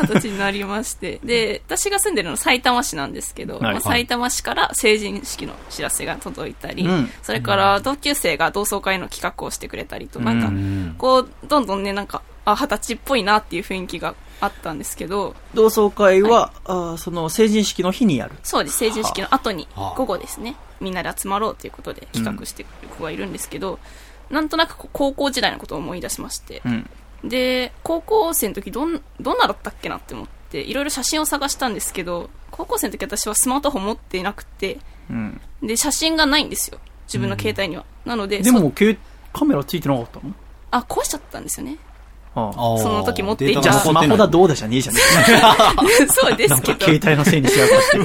二十歳になりまして、で、私が住んでるのは埼玉市なんですけど、はい。まあ、埼玉市から成人式の知らせが届いたり、うん。それから同級生が同窓会の企画をしてくれたりと、なんかう、こう、どんどんね、なんか、あ、二十歳っぽいなっていう雰囲気があったんですけど、同窓会は、あーその成人式の日にやる。そうです、成人式の後にはあ、午後ですね、みんなで集まろうということで企画してる子がいるんですけど、なんとなく高校時代のことを思い出しまして、うん。で、高校生の時どん、どんなだったっけなって思って、いろいろ写真を探したんですけど、高校生の時私はスマートフォン持っていなくて、うん。で、写真がないんですよ。自分の携帯には。なので、そでも、けカメラついてなかったの？あ、壊しちゃったんですよね。その時持っていたじゃあスマホだどうだじゃねえじゃねえそうでなんかすけど。携帯のせいにしやがって。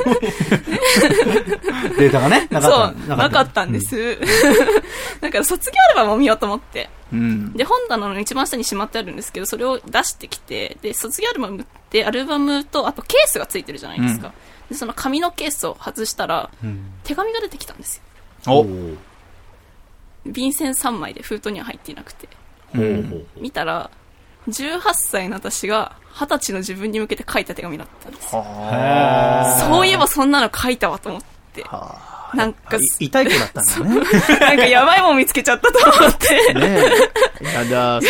データがね、なかった。そう、なかったんで。す。だから卒業アルバムを見ようと思って。うん。で、本棚の一番下にしまってあるんですけど、それを出してきて、で、卒業アルバムって、アルバムと、あとケースがついてるじゃないですか。で、その紙のケースを外したら、うん手紙が出てきたんですよ。おー便箋3枚で封筒には入っていなくて。ほうほうほう見たら、18歳の私が、20歳の自分に向けて書いた手紙だったんですそういえばそんなの書いたわと思って。あ。なんかい痛い子だったんだね。なんかやばいもん見つけちゃったと思って。ねえ。やだ。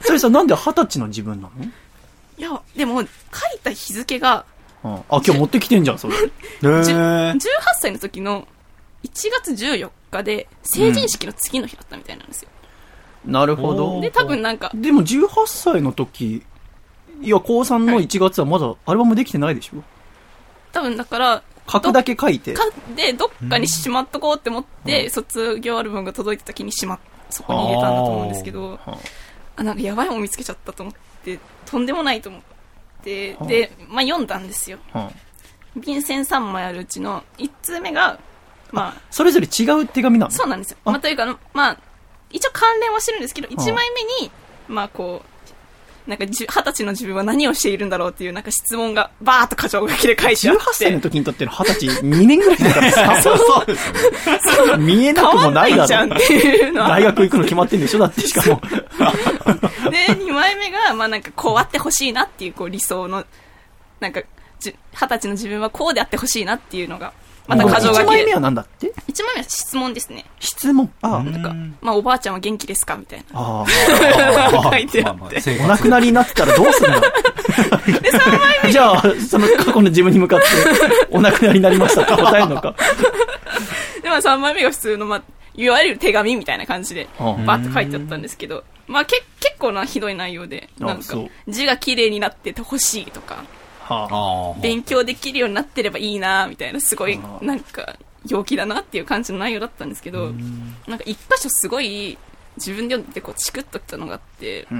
そそれさ、なんで二十歳の自分なの？いや、でも、書いた日付が、うんあ、今日持ってきてんじゃん、それ。へじゅー18歳の時の1月14日で、成人式の次の日だったみたいなんですよ。なるほど。で、多分なんか、でも18歳の時、いや、高3の1月はまだアルバムできてないでしょ？多分だから、書くだけ書いて。かで、どっかにしまっとこうって思って、卒業アルバムが届いた時にしまっ、そこに入れたんだと思うんですけど、はああ、なんかやばいもん見つけちゃったと思って、とんでもないと思って、はあ。で、まあ読んだんですよ。はあ。便箋3枚あるうちの1通目が、まあ、それぞれ違う手紙なの？そうなんですよ。あ。まあ、というか、まあ、一応関連はしてるんですけど、1枚目に、まあこう、なんか二十歳の自分は何をしているんだろうっていうなんか質問がバーっと箇条書きで書いてあ18って。歳の時にとっての20歳2年ぐらいだからさ、そう。そう。ですよね。見えなくもないだろ。大学行くの決まってんでしょだってしかも。で、2枚目が、まあなんかこう。あってほしいなっていう。こう。理想の、なんか、二十歳の自分はこう。であってほしいなっていう。のが、また箇条書1きで枚目は。何だって？1枚目は質問ですね。質問？ああ、なんか、まあおばあちゃんは元気ですか？みたいな。あ 書いてあって。お活亡くなりになってたらどうするの？じゃあ、その過去の自分に向かって、お亡くなりになりましたって答えるのか？で、まあ3枚目が普通の、まあ、いわゆる手紙みたいな感じで、うんバーッと書いてあったんですけど、まあけ結構なひどい内容で、なんか字が綺麗になっててほしいとか。勉強できるようになってればいいなみたいな、すごい、なんか、陽気だなっていう感じの内容だったんですけど、なんか一箇所すごい、自分で読んでこうチクッときたのがあって、うん。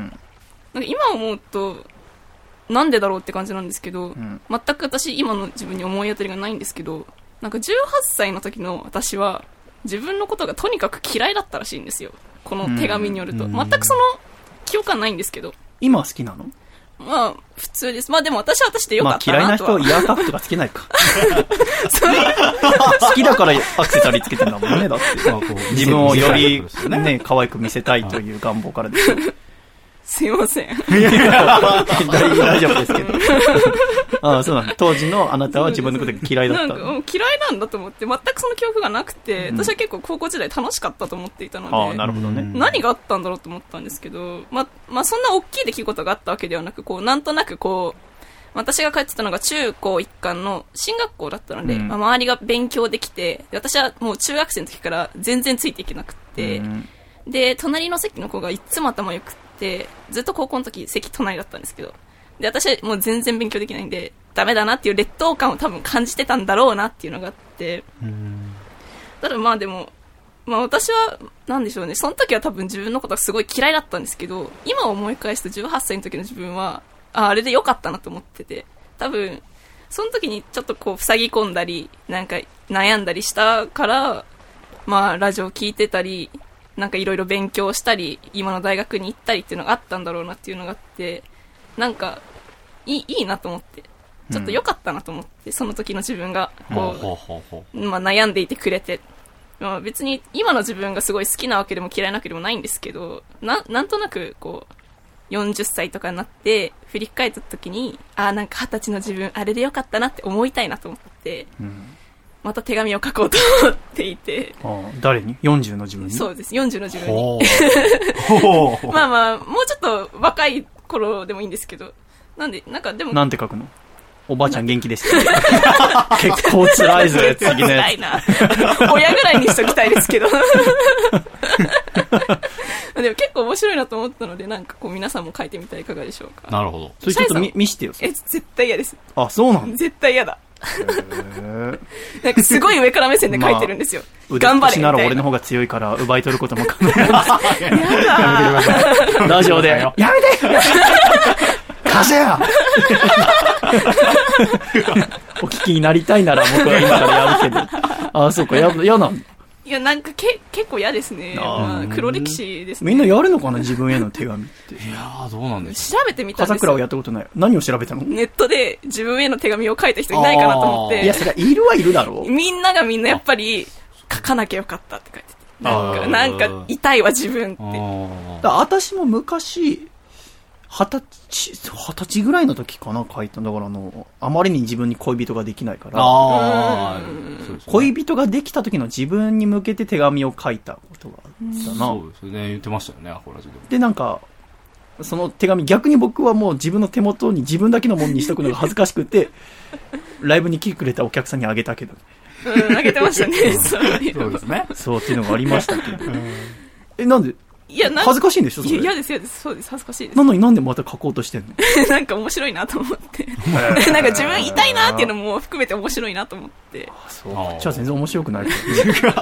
なんか今思うと、なんでだろうって感じなんですけど、ん全く私今の自分に思い当たりがないんですけど、なんか18歳の時の私は、自分のことがとにかく嫌いだったらしいんですよ。この手紙によると。うん全くその記憶はないんですけど。今は好きなの？まあ、普通です。まあでも私は私でよかまあった嫌いな人。イヤーカフとかつけないか。好きだからアクセサリーつけてんだもんね、だって。まあこう自分をよりねね、可愛く見せたいという願望からですよ。すいません。いやいや大丈夫ですけど。ああ、そうな。当時のあなたは自分のことが嫌いだったの。なんかうん嫌いなんだと思って、全くその記憶がなくて、私は結構高校時代楽しかったと思っていたので、ああ、なるほどね。何があったんだろうと思ったんですけど、ま、まあ、そんな大きい出来事があったわけではなく、こう、なんとなくこう、私が通ってたのが中高一貫の進学校だったので、うんまあ、周りが勉強できて、で私はもう中学生の時から全然ついていけなくって、うんで、隣の席の子がいつも頭良くって、ずっと高校の時席隣だったんですけど、で、私はもう全然勉強できないんで、ダメだなっていう劣等感を多分感じてたんだろうなっていうのがあって、ただまあでも、まあ私は、なんでしょうね、その時は多分自分のことがすごい嫌いだったんですけど、今思い返すと18歳の時の自分は、あ、あれで良かったなと思ってて、多分、その時にちょっとこう塞ぎ込んだり、なんか悩んだりしたから、まあラジオ聞いてたり、なんかいろいろ勉強したり、今の大学に行ったりっていうのがあったんだろうなっていうのがあって、なんか、いい、いいなと思って、ちょっと良かったなと思って、その時の自分が、こう、まあ、悩んでいてくれて、まあ、別に今の自分がすごい好きなわけでも嫌いなわけでもないんですけど、ななんとなくこう、40歳とかになって、振り返った時に、ああ、なんか二十歳の自分、あれでよかったなって思いたいなと思って、また手紙を書こうと思っていて、ああ誰に ?40 の自分に？そうです、40の自分に。まあまあ、もうちょっと若い頃でもいいんですけど、なんで、なんかでも、なんて書くの？おばあちゃん元気ですって。結構辛いぞ、次のや辛いな。親ぐらいにしときたいですけど。でも結構面白いなと思ったので、なんかこう皆さんも書いてみたらいかがでしょうか。なるほど。つ。それちょっと見見してよ。え、絶対嫌です。あ、そうなんだ。絶対嫌だ。へなんかすごい上から目線で書いてるんですよ。腕頑張れっぷしなら俺の方が強いから奪い取ることも考えない。やめてください。ラジオで。やめて貸せよ お聞きになりたいなら僕は今からやるけど。あ、そうか、や、嫌な。いや、なんかけ結構嫌ですね。まあ黒歴史ですね。みんなやるのかな自分への手紙って。いやー、どうなんです調べてみたんです笠倉はやよ。ったことない。何を調べたの？ネットで自分への手紙を書いた人いないかなと思って。いや、それはいるはいるだろう。みんながみんなやっぱり書かなきゃよかったって書いてて。なんか、なんか痛いわ自分って。私も昔、二十歳、二十歳ぐらいの時かな、書いた。だからあの、あまりに自分に恋人ができないから、ああ、そうですね。恋人ができた時の自分に向けて手紙を書いたことがあったな。そうですね。言ってましたよね、アコラジでも。で、なんか、その手紙、逆に僕はもう自分の手元に自分だけのものにしとくのが恥ずかしくて、ライブに来てくれたお客さんにあげたけど、うん、あげてましたね。そういうそうですね。そうっていうのがありましたけど。え、なんでいや、なん恥ずかしいんでしょそれいや、嫌です、嫌です。そうです。恥ずかしいですな。のになんでまた書こうとしてんの？なんか面白いなと思って。なんか自分痛いなっていうのも含めて面白いなと思って。そうあーこっちは全然面白くないけどね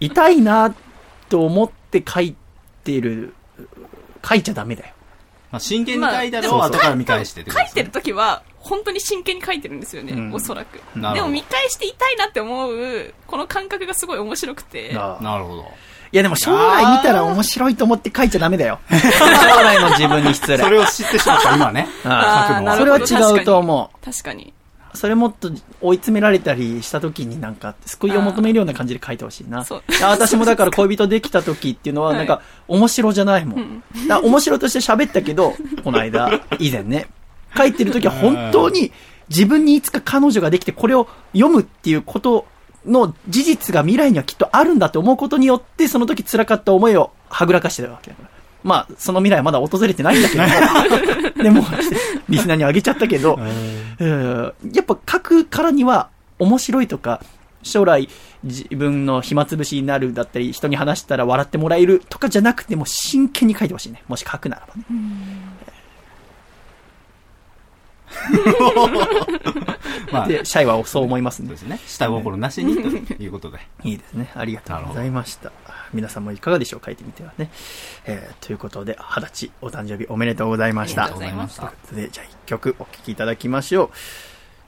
痛いなと思って書いてる、書いちゃダメだよ。まあ、真剣に書いたまあのを後から見返してってことですね書いてる時は、本当に真剣に書いてるんですよね、うんおそらく。なるほどでも見返して痛いなって思う、この感覚がすごい面白くて。なあなるほど。いやでも将来見たら面白いと思って書いちゃダメだよ。将来の自分に失礼。それを知ってしまった今ね。ああーなそるほどれは違うと思う。確かに。それもっと追い詰められたりした時になんか救いを求めるような感じで書いてほしいな。私もだから恋人できた時っていうのは はいなんか面白じゃないもん。だ面白として喋ったけど、この間、以前ね、書いてる時は本当に自分にいつか彼女ができてこれを読むっていうことの事実が未来にはきっとあるんだと思うことによってその時辛かった思いをはぐらかしてたわけだから。まあ、その未来はまだ訪れてないんだけど、でも、リスナーにあげちゃったけど、うんやっぱ書くからには面白いとか、将来自分の暇つぶしになるだったり、人に話したら笑ってもらえるとかじゃなくても真剣に書いてほしいね。もし書くならばね。まあ、で、シャイはそう思いますねそうで。すね。下心なしにということで。いいですね。ありがとうございました。皆さんもいかがでしょう書いてみてはね。えーということで、二十歳お誕生日おめでとうございました。ありがとうございましたということで、じゃあ一曲お聴きいただきましょう。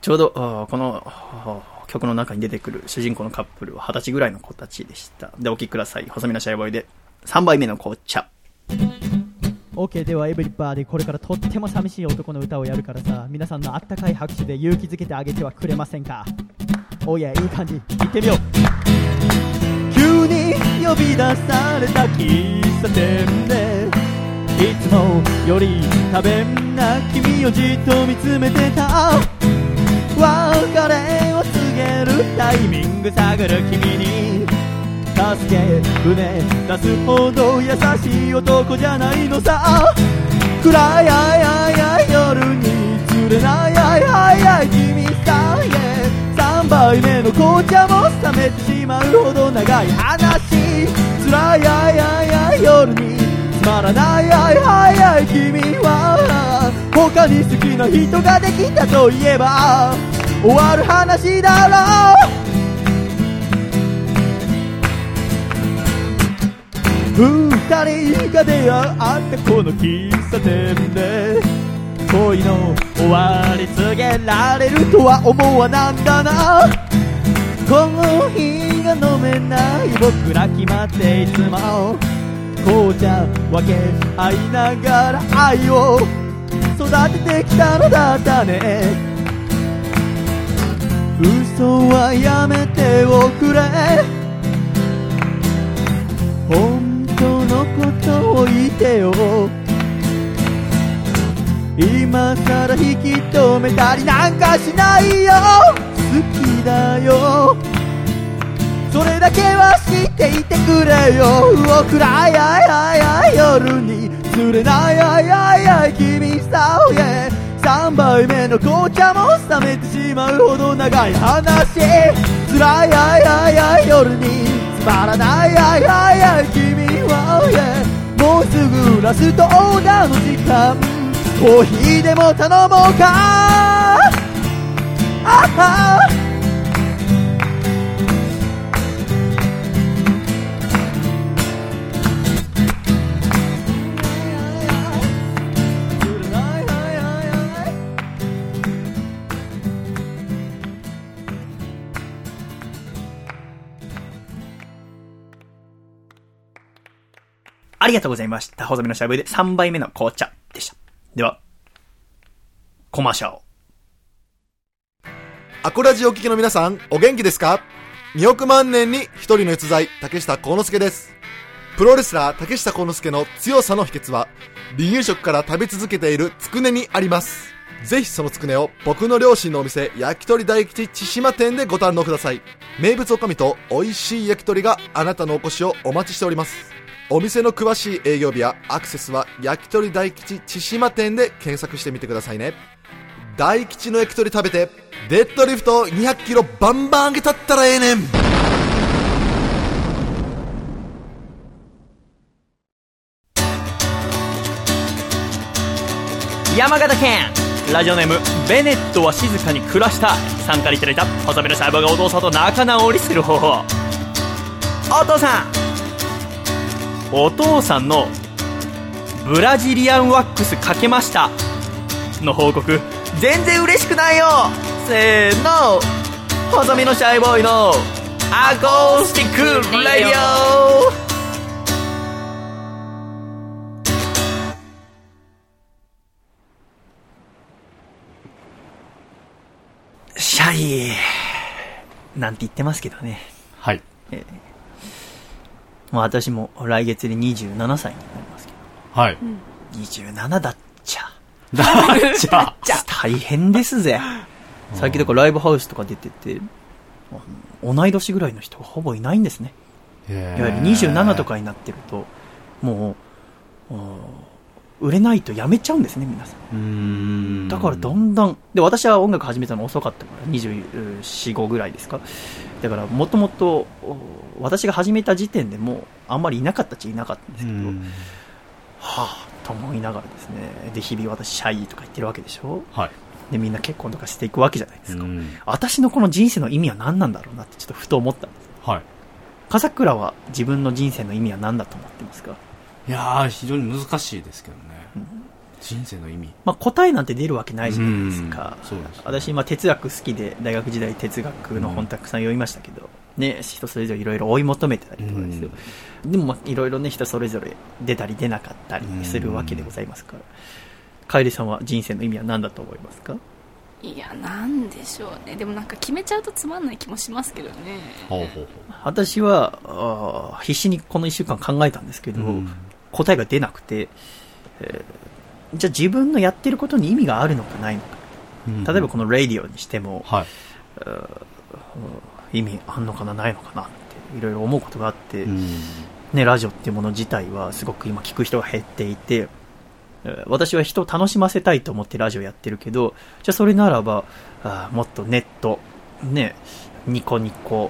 ちょうど、この曲の中に出てくる主人公のカップルは二十歳ぐらいの子たちでした。で、お聴きください。細身のシャイボーイで、3杯目の紅茶。OK ではエブリバーでこれからとっても寂しい男の歌をやるからさ皆さんのあったかい拍手で勇気づけてあげてはくれませんか？おやいい感じ。行ってみよう。急に呼び出された喫茶店でいつもより多弁な君をじっと見つめてた。別れを告げるタイミング探る君に。助け船出すほど優しい男じゃないのさ。暗いあいあいあい夜に釣れないあいあいあい君さえ3杯目の紅茶も冷めてしまうほど長い話。辛いあいあいあい夜につまらないあいあいあい君は。他に好きな人ができたといえば。終わる話だろう。二人が出会ったこの喫茶店で恋の終わり告げられるとは思わなんだな。コーヒーが飲めない僕ら決まっていつも紅茶分け合いながら愛を育ててきたのだったね。嘘はやめておくれ。本当のことを言ってよ。今さら引き止めたりなんかしないよ。好きだよ。それだけは知っていてくれよ。暗いあいあい夜に釣れないあいあいあい君さおえ3杯目の紅茶も冷めてしまうほど長い話。辛いあいあいあい夜につまらないあいあいあい君は yeah もうすぐラストオーダーの時間。コーヒーでも頼もうか。あは。ありがとうございました。細身のシャイボーイで3杯目の紅茶でした。では、コマーシャル。アコラジオ聞きの皆さん、お元気ですか ?2 億万年に一人の逸材、竹下幸之助です。プロレスラー竹下幸之助の強さの秘訣は、離乳食から食べ続けているつくねにあります。ぜひそのつくねを僕の両親のお店、焼き鳥大吉千島店でご堪能ください。名物おかみと美味しい焼き鳥があなたのお越しをお待ちしております。お店の詳しい営業日やアクセスは焼き鳥大吉千島店で検索してみてくださいね。大吉の焼き鳥食べて、デッドリフト200キロバンバン上げたったらええねん。山形県。ラジオネームベネットは静かに暮らした。参加いただいた細身のシャイボーがお父さんと仲直りする方法。お父さんお父さんのブラジリアンワックスかけました。の報告全然嬉しくないよ。せーの。細身のシャイボーイのアコースティックラディオ。シャイなんて言ってますけどね。はい。もう私も来月で27歳になりますけはい。ど27だっちゃ。だじゃ。あ、大変ですぜ。最近だからライブハウスとか出てて同い年ぐらいの人がほぼいないんですね。いいわゆる27とかになってるともううん売れないとやめちゃうんですね皆さん。だからどんどんで私は音楽始めたの遅かったから24、5ぐらいですか。だからもともとお私が始めた時点でもうあんまりいなかったっちゃいなかったんですけど、うん。はぁと思いながらですねで日々私シャイとか言ってるわけでしょ？はい。でみんな結婚とかしていくわけじゃないですか、うん。私のこの人生の意味は何なんだろうなってちょっとふと思ったんですはい。笠倉は自分の人生の意味は何だと思ってますか、いやー、非常に難しいですけどね。人生の意味。まあ、答えなんて出るわけないじゃないですか、うん。そうですね。私、まあ、哲学好きで大学時代哲学の本たくさん読みましたけど、ね、人それぞれいろいろ追い求めてたりとかですよ、でもまあいろいろね人それぞれ出たり出なかったりするわけでございますから、楓さんは人生の意味は何だと思いますか？いやなんでしょうね。でもなんか決めちゃうとつまんない気もしますけどね。ほうほうほう。私はあー必死にこの1週間考えたんですけど、うん。答えが出なくて、えーじゃあ自分のやってることに意味があるのかないのか。うん例えばこのラディオにしても、はい。意味あんのかなないのかなっていろいろ思うことがあって、うん。ね、ラジオっていうもの自体はすごく今聞く人が減っていて、えー私は人を楽しませたいと思ってラジオやってるけど、じゃあそれならば、あーもっとネット、ね、ニコニコ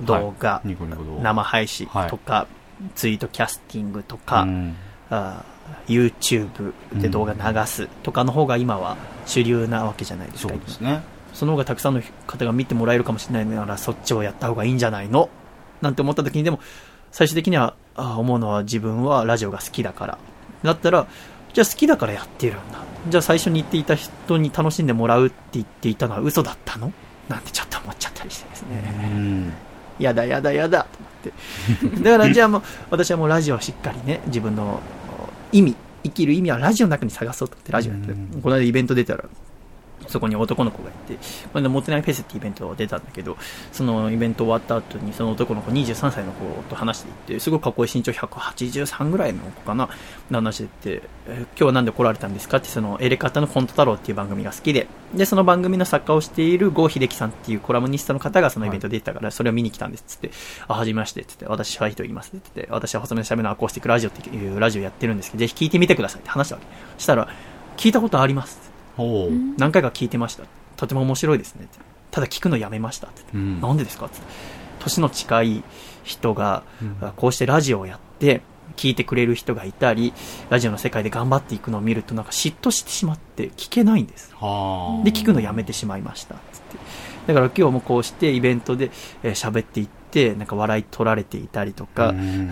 動画、はいニコニコ動画生配信とか、ツイートキャスティングとか、うんあー YouTube で動画流すとかの方が今は主流なわけじゃないですか。そうですね。その方がたくさんの方が見てもらえるかもしれないなら、そっちをやった方がいいんじゃないの？なんて思った時に、でも、最終的には、あ思うのは自分はラジオが好きだから。だったら、じゃあ好きだからやってるんだ。じゃあ最初に言っていた人に楽しんでもらうって言っていたのは嘘だったの？なんてちょっと思っちゃったりしてですうね。ん。やだやだやだと思って。だからじゃあもう、私はもうラジオをしっかりね、自分の意味、生きる意味はラジオの中に探そうと思ってラジオやってこの間イベント出たら、そこに男の子がいて、これでモテないフェスってイベント出たんだけど、そのイベント終わった後にその男の子23歳の子と話していて、すごいかっこいい身長183ぐらいの子かな、話してて、えー今日はなんで来られたんですかって、そのエレカタのコント太郎っていう番組が好きで、で、その番組の作家をしている郷秀樹さんっていうコラムニストの方がそのイベント出てたから、それを見に来たんですっつって、あ、はじめましてっつって、私、シャイと言いますって言って、私は細めのしゃべのアコースティックラジオっていうラジオやってるんですけど、ぜひ聞いてみてくださいって話したわけ。したら、聞いたことあります。何回か聞いてました。とても面白いですねって。ただ聞くのやめましたって。うんなんでですかって。年の近い人が、うんこうしてラジオをやって、聞いてくれる人がいたり、ラジオの世界で頑張っていくのを見るとなんか嫉妬してしまって聞けないんです。はで、聞くのやめてしまいました。つって。だから今日もこうしてイベントでえー喋っていって、なんか笑い取られていたりとか、うん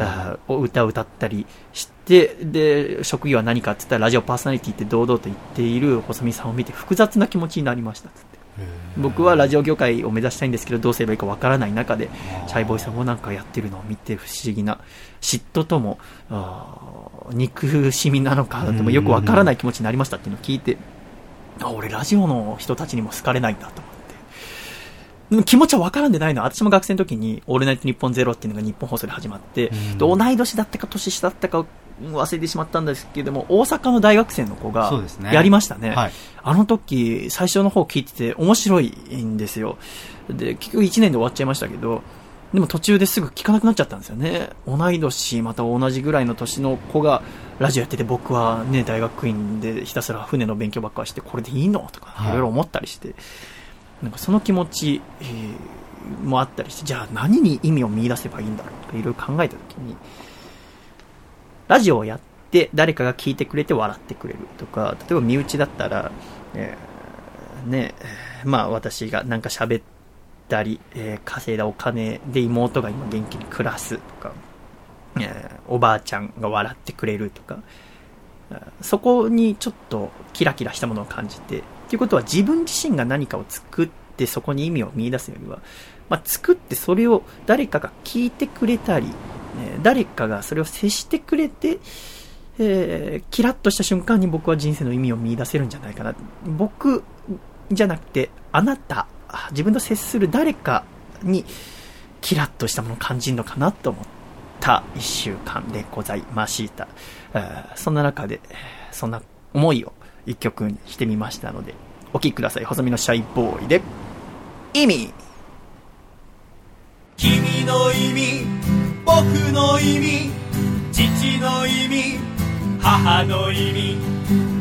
歌を歌ったりして、で、職業は何かって言ったらラジオパーソナリティって堂々と言っている細見さんを見て複雑な気持ちになりました。つって。僕はラジオ業界を目指したいんですけど、どうすればいいかわからない中で、チャイボーイさんもなんかやってるのを見て不思議な、嫉妬とも、憎しみなのか、でもよくわからない気持ちになりましたっていうのを聞いて、あ、俺ラジオの人たちにも好かれないんだと気持ちは分からんでないのは、私も学生の時に、オールナイトニッポンゼロっていうのが日本放送で始まって、うんで同い年だったか年下だったか忘れてしまったんですけれども、大阪の大学生の子がやりましたね。はいあの時、最初の方聞いてて面白いんですよ。で、結局1年で終わっちゃいましたけど、でも途中ですぐ聞かなくなっちゃったんですよね。同い年、また同じぐらいの年の子がラジオやってて、僕はね、大学院でひたすら船の勉強ばっかりして、これでいいの？とか、はいいろいろ思ったりして、なんかその気持ち、えーもあったりして、じゃあ何に意味を見出せばいいんだろうとかいろいろ考えたときに、ラジオをやって誰かが聞いてくれて笑ってくれるとか、例えば身内だったら、えーね、まあ私がなんか喋ったり、えー稼いだお金で妹が今元気に暮らすとか、えおばあちゃんが笑ってくれるとか、そこにちょっとキラキラしたものを感じて、ということは自分自身が何かを作ってそこに意味を見出すよりは、まあ、作ってそれを誰かが聞いてくれたり、え誰かがそれを接してくれて、えーキラッとした瞬間に僕は人生の意味を見出せるんじゃないかな。僕じゃなくて、あなた、自分と接する誰かにキラッとしたものを感じるのかなと思った一週間でございました。えそんな中で、そんな思いを一曲にしてみましたので、お聴きください。細身のシャイボーイで、意味君の意味僕の意味父の意味母の意味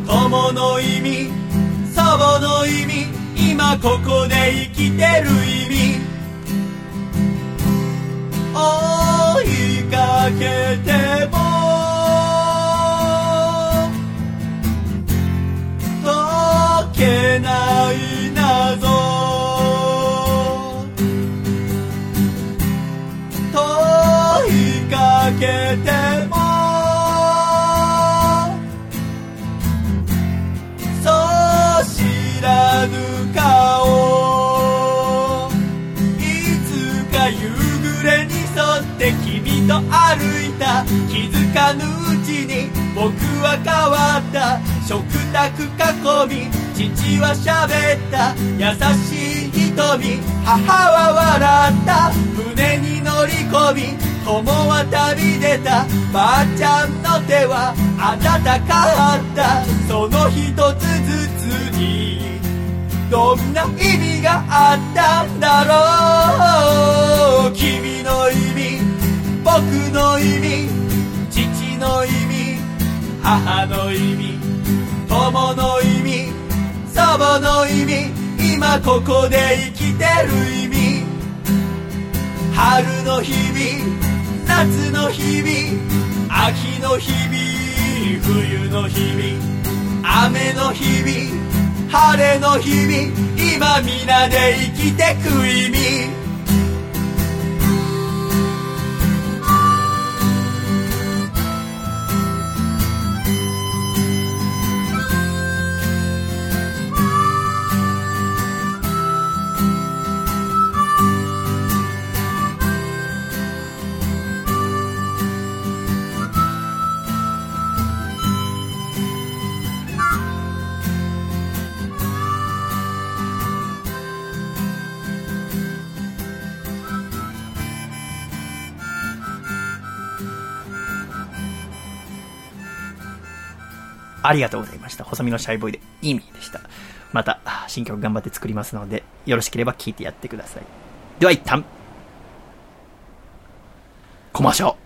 友の意味祖母の意味今ここで生きてる意味追いかけてもけても。そう知らぬ顔。いつか夕暮れに沿って君と歩いた。気づかぬうちに僕は変わった。食卓囲み父は喋った。優しい瞳。母は笑った。船に乗り込み友は旅出たばあちゃんの手は温かったその一つずつにどんな意味があったんだろう君の意味僕の意味父の意味母の意味友の意味祖母の意味今ここで生きてる意味。春の日々夏の日々秋の日々冬の日々雨の日々晴れの日々今皆で生きてく意味。ありがとうございました。細身のシャイボーイで意味でした。また、新曲頑張って作りますので、よろしければ聴いてやってください。では一旦、コマーシャル。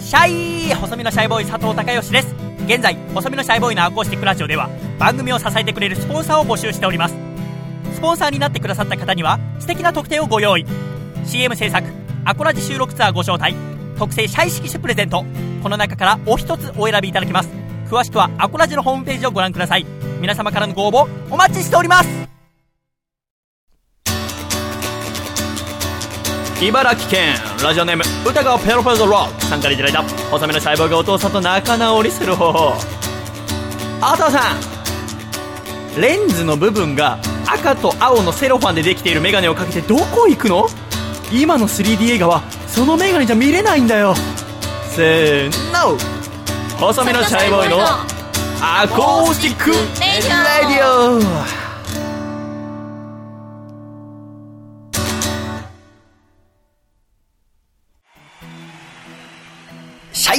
シャイ細身のシャイボーイ佐藤孝義です。現在、細身のシャイボーイのアコースティックラジオでは、番組を支えてくれるスポンサーを募集しております。スポンサーになってくださった方には、素敵な特典をご用意。CM 制作、アコラジ収録ツアーご招待、特製シャイ色紙プレゼント。この中からお一つお選びいただけます。詳しくはアコラジのホームページをご覧ください。皆様からのご応募、お待ちしております茨城県ラジオネーム歌川ペロペロロックさんからいただいた細めの細胞がお父さんと仲直りする方法お父さんレンズの部分が赤と青のセロファンでできているメガネをかけてどこ行くの？今の 3D 映画はそのメガネじゃ見れないんだよ。せーの。細身のシャイボーイのアコースティックレディオ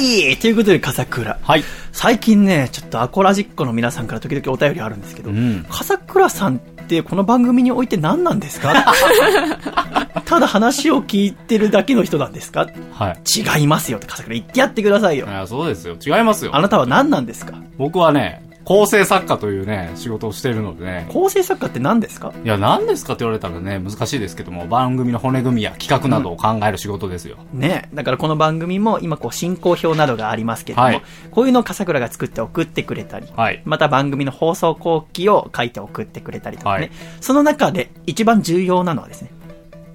シャイということで、笠倉。はい。最近ね、ちょっとアコラジッコの皆さんから時々お便りあるんですけど、うん。笠倉さんってこの番組において何なんですか？ただ話を聞いてるだけの人なんですか？はい。違いますよって笠倉言ってやってくださいよそうですよ。違いますよあ。なたは何なんですか？僕はね、構成作家というね、仕事をしているのでね。構成作家って何ですか？いや、何ですかって言われたらね、難しいですけども、番組の骨組みや企画などを考える仕事ですよ。ねだからこの番組も今こう進行表などがありますけれども、はいこういうのを笠倉が作って送ってくれたり、はい。また番組の放送後期を書いて送ってくれたりとかね、はいその中で一番重要なのはですね、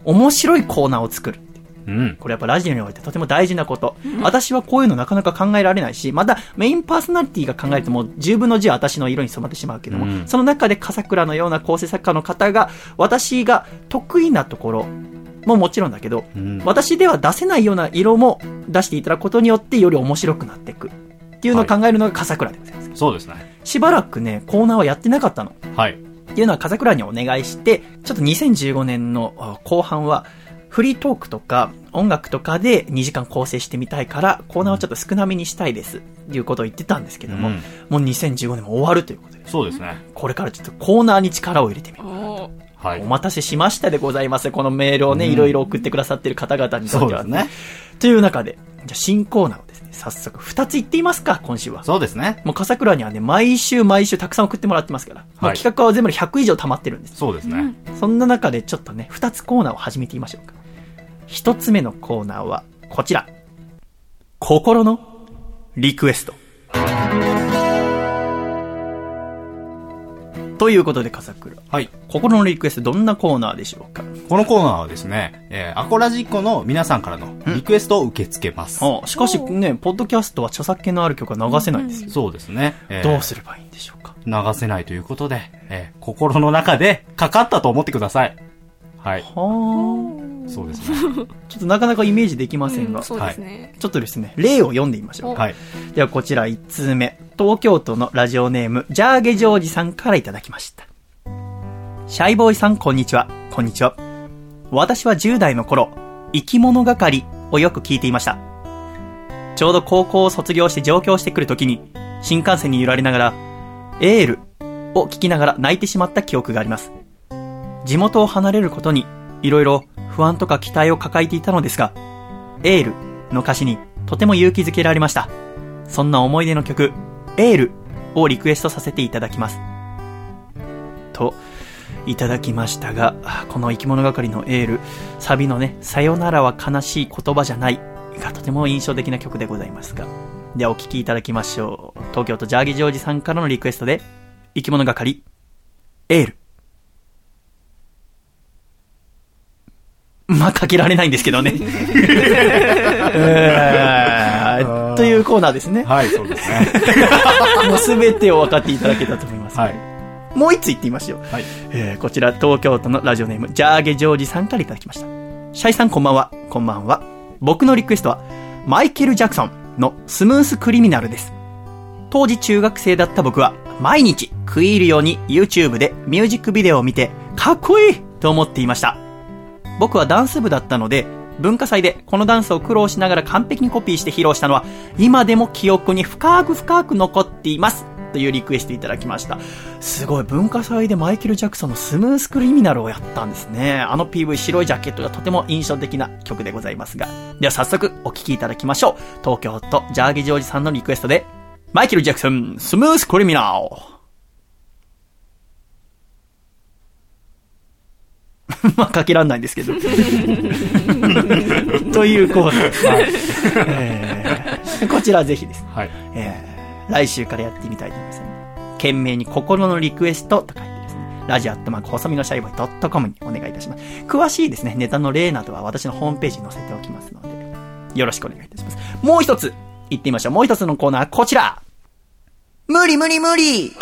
面白いコーナーを作る。うん。これやっぱラジオにおいてとても大事なこと。私はこういうのなかなか考えられないし、またメインパーソナリティが考えるともう10分の10は私の色に染まってしまうけども、うんその中で笠倉のような構成作家の方が、私が得意なところももちろんだけど、うん。私では出せないような色も出していただくことによってより面白くなっていく。っていうのを考えるのが笠倉でございます。そうですね。しばらくね、コーナーはやってなかったの。はい。っていうのは笠倉にお願いして、ちょっと2015年のあ後半は、フリートークとか音楽とかで2時間構成してみたいから、コーナーをちょっと少なめにしたいです。っていうことを言ってたんですけども、うんもう2015年も終わるということで、そうですね。これからちょっとコーナーに力を入れてみる。おーはいお。待たせしましたでございます。このメールをね、うんいろいろ送ってくださってる方々にとってはそうですね。という中で、じゃあ新コーナーをですね、早速2つ言っていますか、今週は。そうですね。もう笠倉にはね、毎週毎週たくさん送ってもらってますから。はい企画は全部で100以上溜まってるんです。そうですね。そんな中でちょっとね、2つコーナーを始めてみましょうか。1つ目のコーナーは、こちら。心のリクエスト。ということで、笠倉。はい。心のリクエスト、どんなコーナーでしょうか？このコーナーはですね、えー、アコラジッコの皆さんからのリクエストを受け付けます。あしかしね、ポッドキャストは著作権のある曲は流せないんですよ。そうですね。えーどうすればいいんでしょうか？流せないということで、えー心の中でかかったと思ってください。はい。はそうですね。あ。ちょっとなかなかイメージできませんが、うんそうですね。ちょっとですね、例を読んでみましょう。はい。ではこちら1通目。東京都のラジオネーム、ジャーゲジョージさんからいただきました。シャイボーイさん、こんにちは。こんにちは。私は10代の頃、生き物係をよく聞いていました。ちょうど高校を卒業して上京してくるときに、新幹線に揺られながら、エールを聞きながら泣いてしまった記憶があります。地元を離れることに、いろいろ不安とか期待を抱えていたのですが、エールの歌詞にとても勇気づけられました。そんな思い出の曲、エールをリクエストさせていただきます。と、いただきましたが、この生き物係のエール、サビのね、さよならは悲しい言葉じゃないがとても印象的な曲でございますが。ではお聴きいただきましょう。東京都ジャーギジョージさんからのリクエストで、生き物係、エール。まあ、かけられないんですけどね。えーというコーナーですね。はい、そうですね。もうすべてを分かっていただけたと思います。はい。もう一つ言ってみましょう。はい。えーこちら東京都のラジオネーム、ジャーゲジョージさんからいただきました。シャイさんこんばんは。こんばんは。僕のリクエストは、マイケル・ジャクソンのスムース・クリミナルです。当時中学生だった僕は、毎日食い入るように YouTube でミュージックビデオを見て、かっこいいと思っていました。僕はダンス部だったので、文化祭でこのダンスを苦労しながら完璧にコピーして披露したのは、今でも記憶に深く深く残っています。というリクエストいただきました。すごい、文化祭でマイケル・ジャクソンのスムース・クリミナルをやったんですね。あの PV 白いジャケットがとても印象的な曲でございますが。では早速お聴きいただきましょう。東京都ジャーギジョージさんのリクエストで、マイケル・ジャクソン、スムース・クリミナル。まあ、かけらんないんですけど。というコーナーです。えーこちらぜひです。はい。えー来週からやってみたいと思いますので、懸命に心のリクエストと書いてですね、ラジオアットマーク細身のシャイボーイ .com にお願いいたします。詳しいですね、ネタの例などは私のホームページに載せておきますので、よろしくお願いいたします。もう一つ、行ってみましょう。もう一つのコーナー、こちら無理無理無理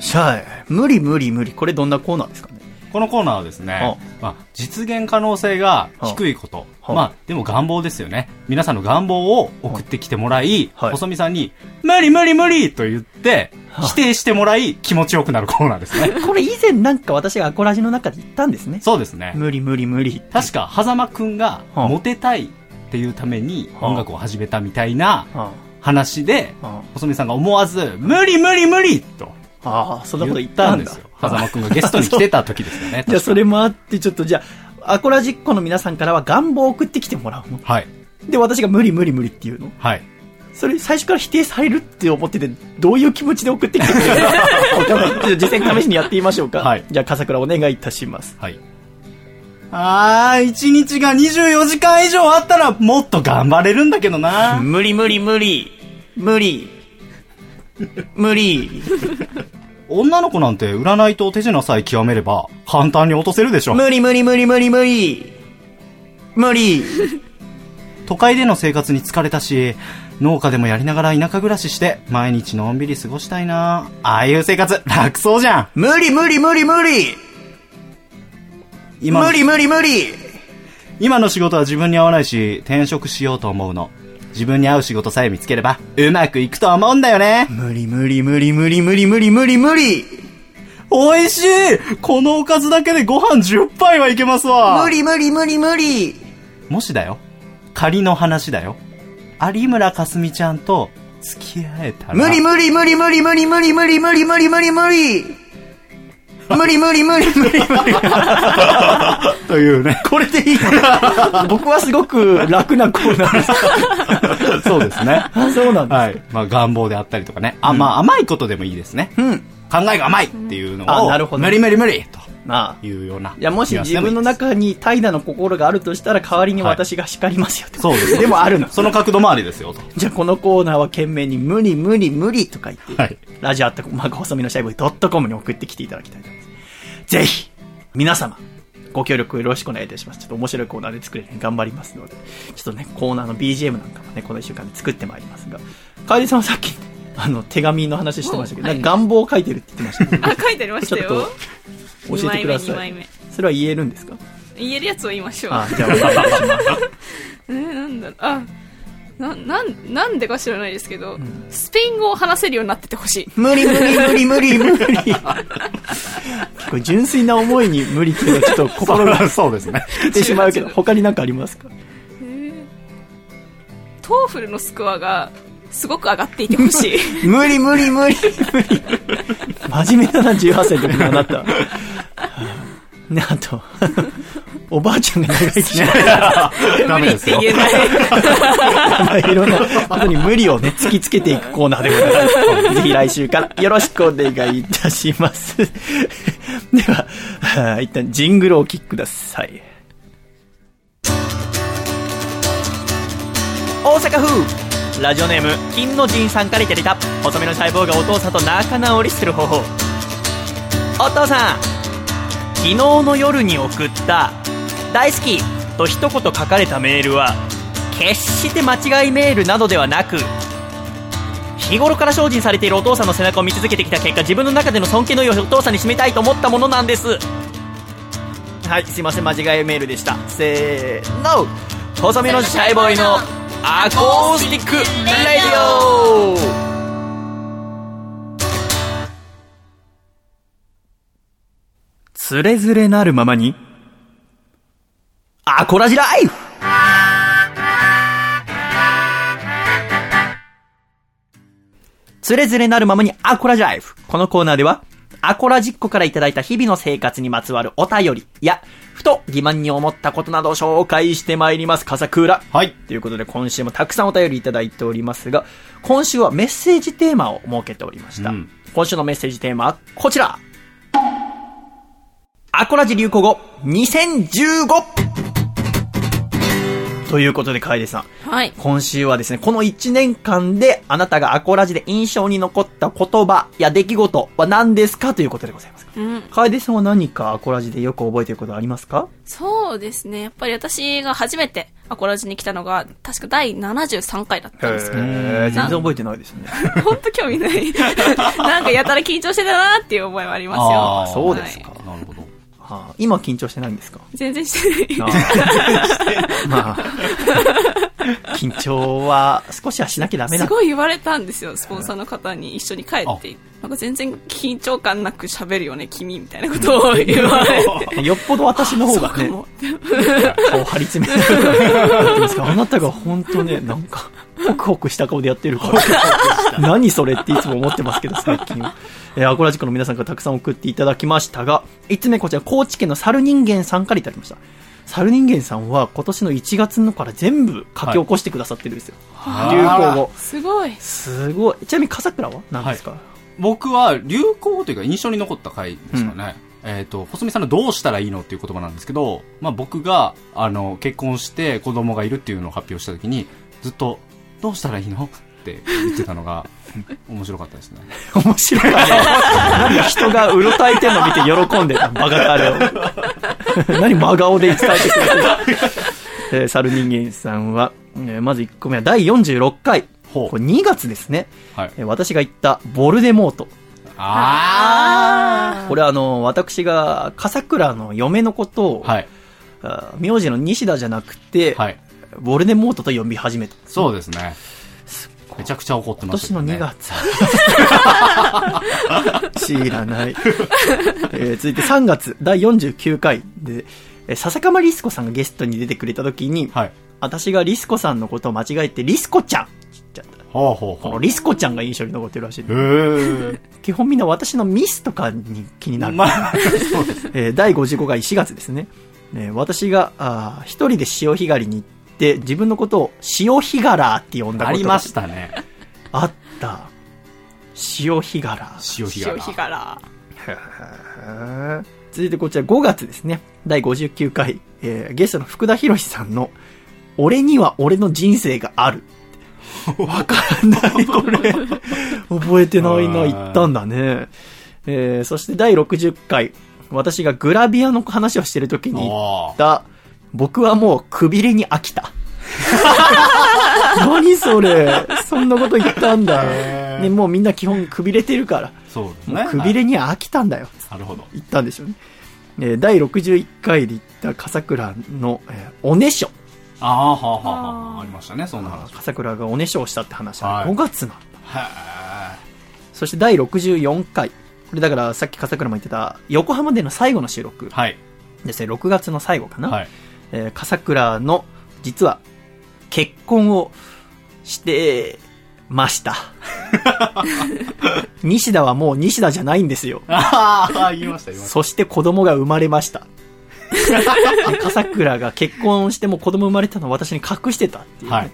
シャイ、無理無理無理。これどんなコーナーですかね？このコーナーはですね、まあ、実現可能性が低いこと。はあまあ、でも願望ですよね。皆さんの願望を送ってきてもらい、はい細見さんに、無理無理無理と言って、否定してもらい気持ちよくなるコーナーですね。これ以前なんか私がアコラジの中で言ったんですね。そうですね。無理無理無理。確か、狭間くんがはあモテたいっていうためにはあ音楽を始めたみたいなあ話であ、細見さんが思わず、無理無理無理とああ、そんなこと言ったんだたんですよ。。狭間くんがゲストに来てた時ですよね。じゃあそれもあって、ちょっとじゃあ、アコラジッコの皆さんからは願望を送ってきてもらうの？はい。で、私が無理無理無理っていうの？はい。それ最初から否定されるって思ってて、どういう気持ちで送ってきてくれるの？か実際に試しにやってみましょうか。はいじゃあ、笠倉お願いいたします。はい。あー、一日が24時間以上あったらもっと頑張れるんだけどな。無理無理無理。無理。無理。女の子なんて占いと手品さえ極めれば簡単に落とせるでしょ。無理無理無理無理無理。無理。都会での生活に疲れたし、農家でもやりながら田舎暮らしして毎日のんびり過ごしたいな。ああいう生活楽そうじゃん。無理無理無理無理。今の無理無理無理。今の仕事は自分に合わないし、転職しようと思うの。自分に合う仕事さえ見つければ、うまくいくと思うんだよね。無理無理無理無理無理無理無理無理。美味しいこのおかずだけでご飯10杯はいけますわ無理無理無理無理。もしだよ。仮の話だよ。有村架純ちゃんと付き合えたら。無理無理無理無理無理無理無理無理無理無理無理。無理無理無理無理無理。というね。これでいいの？僕はすごく楽なコーナーです。そうですね。あ、そうなんです。はい。まあ願望であったりとかね。あ、まあ甘いことでもいいですね。うん。考えが甘いっていうのを、あなるほど無理無理無理とまあ。いうような。いや、もし自分の中に怠惰の心があるとしたら、代わりに私が叱りますよって。そうです。でもあるの。その角度もありですよと。じゃあこのコーナーは懸命に無理無理無理とか言って、はいラジオアットマーク細身のシャイボーイドットコムに送ってきていただきたいと思います。ぜひ、皆様、ご協力よろしくお願いいたします。ちょっと面白いコーナーで作れるように頑張りますので、ちょっとね、コーナーの BGM なんかもね、この一週間で作ってまいりますが、楓さんはさっき、あの、手紙の話してましたけど、おなんか願望を書いてるって言ってましたけど、あ、書いてありましたちょっとよ。教えてくだ2さい枚目、2枚。それは言えるんですか？目。言えるやつを言いましょう。あ、じゃあお願いします。えー、なんだろう、あ、な、なん、なんでか知らないですけど、スペイン語を話せるようになっててほしい。無理無理無理無理無理。これ純粋な思いに無理っていうのはちょっと心がそうですね。言ってしまうけど、他になんかありますか？ TOEFL のスコアが、すごく上がっていてほしい。無理無理無理無理。真面目だな、18歳の時のあなた。ね、あと、おばあちゃんが長生きしない。ダメですよ無理って。言えない。まあいろんなことに無理をね、突きつけていくコーナーでございます。ぜひ来週からよろしくお願いいたします。では、はあ一旦ジングルをお聴きください。大阪府ラジオネーム金の神さんからいただいた。細身の細胞がお父さんと仲直りする方法。お父さん昨日の夜に送った「大好き」と一言書かれたメールは決して間違いメールなどではなく日頃から精進されているお父さんの背中を見続けてきた結果自分の中での尊敬の良いお父さんに締めたいと思ったものなんです。はいすいません間違いメールでした。せーの。細身のシャイボーイのアコースティックレディオ。つれづれなるままに。アコラジライフ。つれづれなるままにアコラジライフ。このコーナーでは、アコラジッコからいただいた日々の生活にまつわるお便りや、ふと疑問に思ったことなどを紹介してまいります。笠倉。はい。ということで今週もたくさんお便りいただいておりますが、今週はメッセージテーマを設けておりました。うん今週のメッセージテーマはこちら。アコラジ流行語 2015! ということで、楓さん。はい。今週はですね、この1年間であなたがアコラジで印象に残った言葉や出来事は何ですか？ということでございます。うん。楓さんは何かアコラジでよく覚えていることありますか？そうですね。やっぱり私が初めてアコラジに来たのが、確か第73回だったんですけど。全然覚えてないですね。ほんと興味ない。なんかやたら緊張してたなっていう覚えはありますあよ。ーそうですか。なるほど。はあ、今緊張してないんですか？全然してない。ああ まあ、緊張は少しはしなきゃダメだす。ごい言われたんですよ、スポンサーの方に一緒に帰って。なんか全然緊張感なく喋るよね、君、みたいなことを言われて。よっぽど私の方がね、も顔張り詰めてるあなたが本当ね、なんか、ホクホクした顔でやってるから。何それっていつも思ってますけど、最近は。えーアコラジコの皆さんからたくさん送っていただきましたが、5つ目こちら、高知県の猿人間さんからいただきました。猿人間さんは今年の1月のから全部書き起こしてくださってるんですよ。はい流行語。すごい。すごい。ちなみに笠倉は何ですか、僕は流行語というか印象に残った回ですかね。えっ、と、細見さんのどうしたらいいのっていう言葉なんですけど、まあ僕が、あの、結婚して子供がいるっていうのを発表した時に、ずっと、どうしたらいいの？って言ってたのが、面白かったですね。面白い。なんで人がうろたえてんの見て喜んでた、バカタレを。何真顔で伝えてくれてる。えー、猿人間さんは、えーまず1個目は第46回。ほうこれ2月ですね。はい。えー私が言ったボルデモート。あこれはあの、私が笠倉の嫁のことを、はい。名字の西田じゃなくて、はい。ボルデモートと呼び始めた。そうですね。めちゃくちゃ怒って今年のましたけどね。2月。知らない。えー続いて3月、第49回で、えー笹かまリスコさんがゲストに出てくれた時に、はい。私がリスコさんのことを間違えて、リスコちゃんって言っちゃった。ほうほうほう。このリスコちゃんが印象に残ってるらしい。へー。基本みんな私のミスとかに気になる。まあ。えー第55回4月ですね。えー私が、あー一人で潮干狩りに行って、自分のことを潮干柄って呼んだことがありましたね。あった。潮干柄。潮干潮柄。干柄。へー続いてこちら5月ですね。第59回、えーゲストの福田博さんの、俺には俺の人生がある。わかんない、これ。覚えてないな、言ったんだね。えーそして第60回、私がグラビアの話をしてる時に言った、僕はもうくびれに飽きた。何それそんなこと言ったんだ。ね、もうみんな基本くびれてるから。そうですね。くびれに飽きたんだよ。なるほど。言ったんでしょうね。えー第61回で言った笠倉の、えーおねしょ。ああ、はあ、はあ、はあ。ありましたね、そんな話。笠倉がおねしょをしたって話ははい5月なんだ。はそして第64回。これだからさっき笠倉も言ってた横浜での最後の収録い。はい。ですね。6月の最後かな。はい。えー笠倉の実は結婚をしてました。西田はもう西田じゃないんですよ。ああ、言いました、言いましそして子供が生まれました。で笠倉が結婚しても子供生まれたのを私に隠してたっていう、ねはい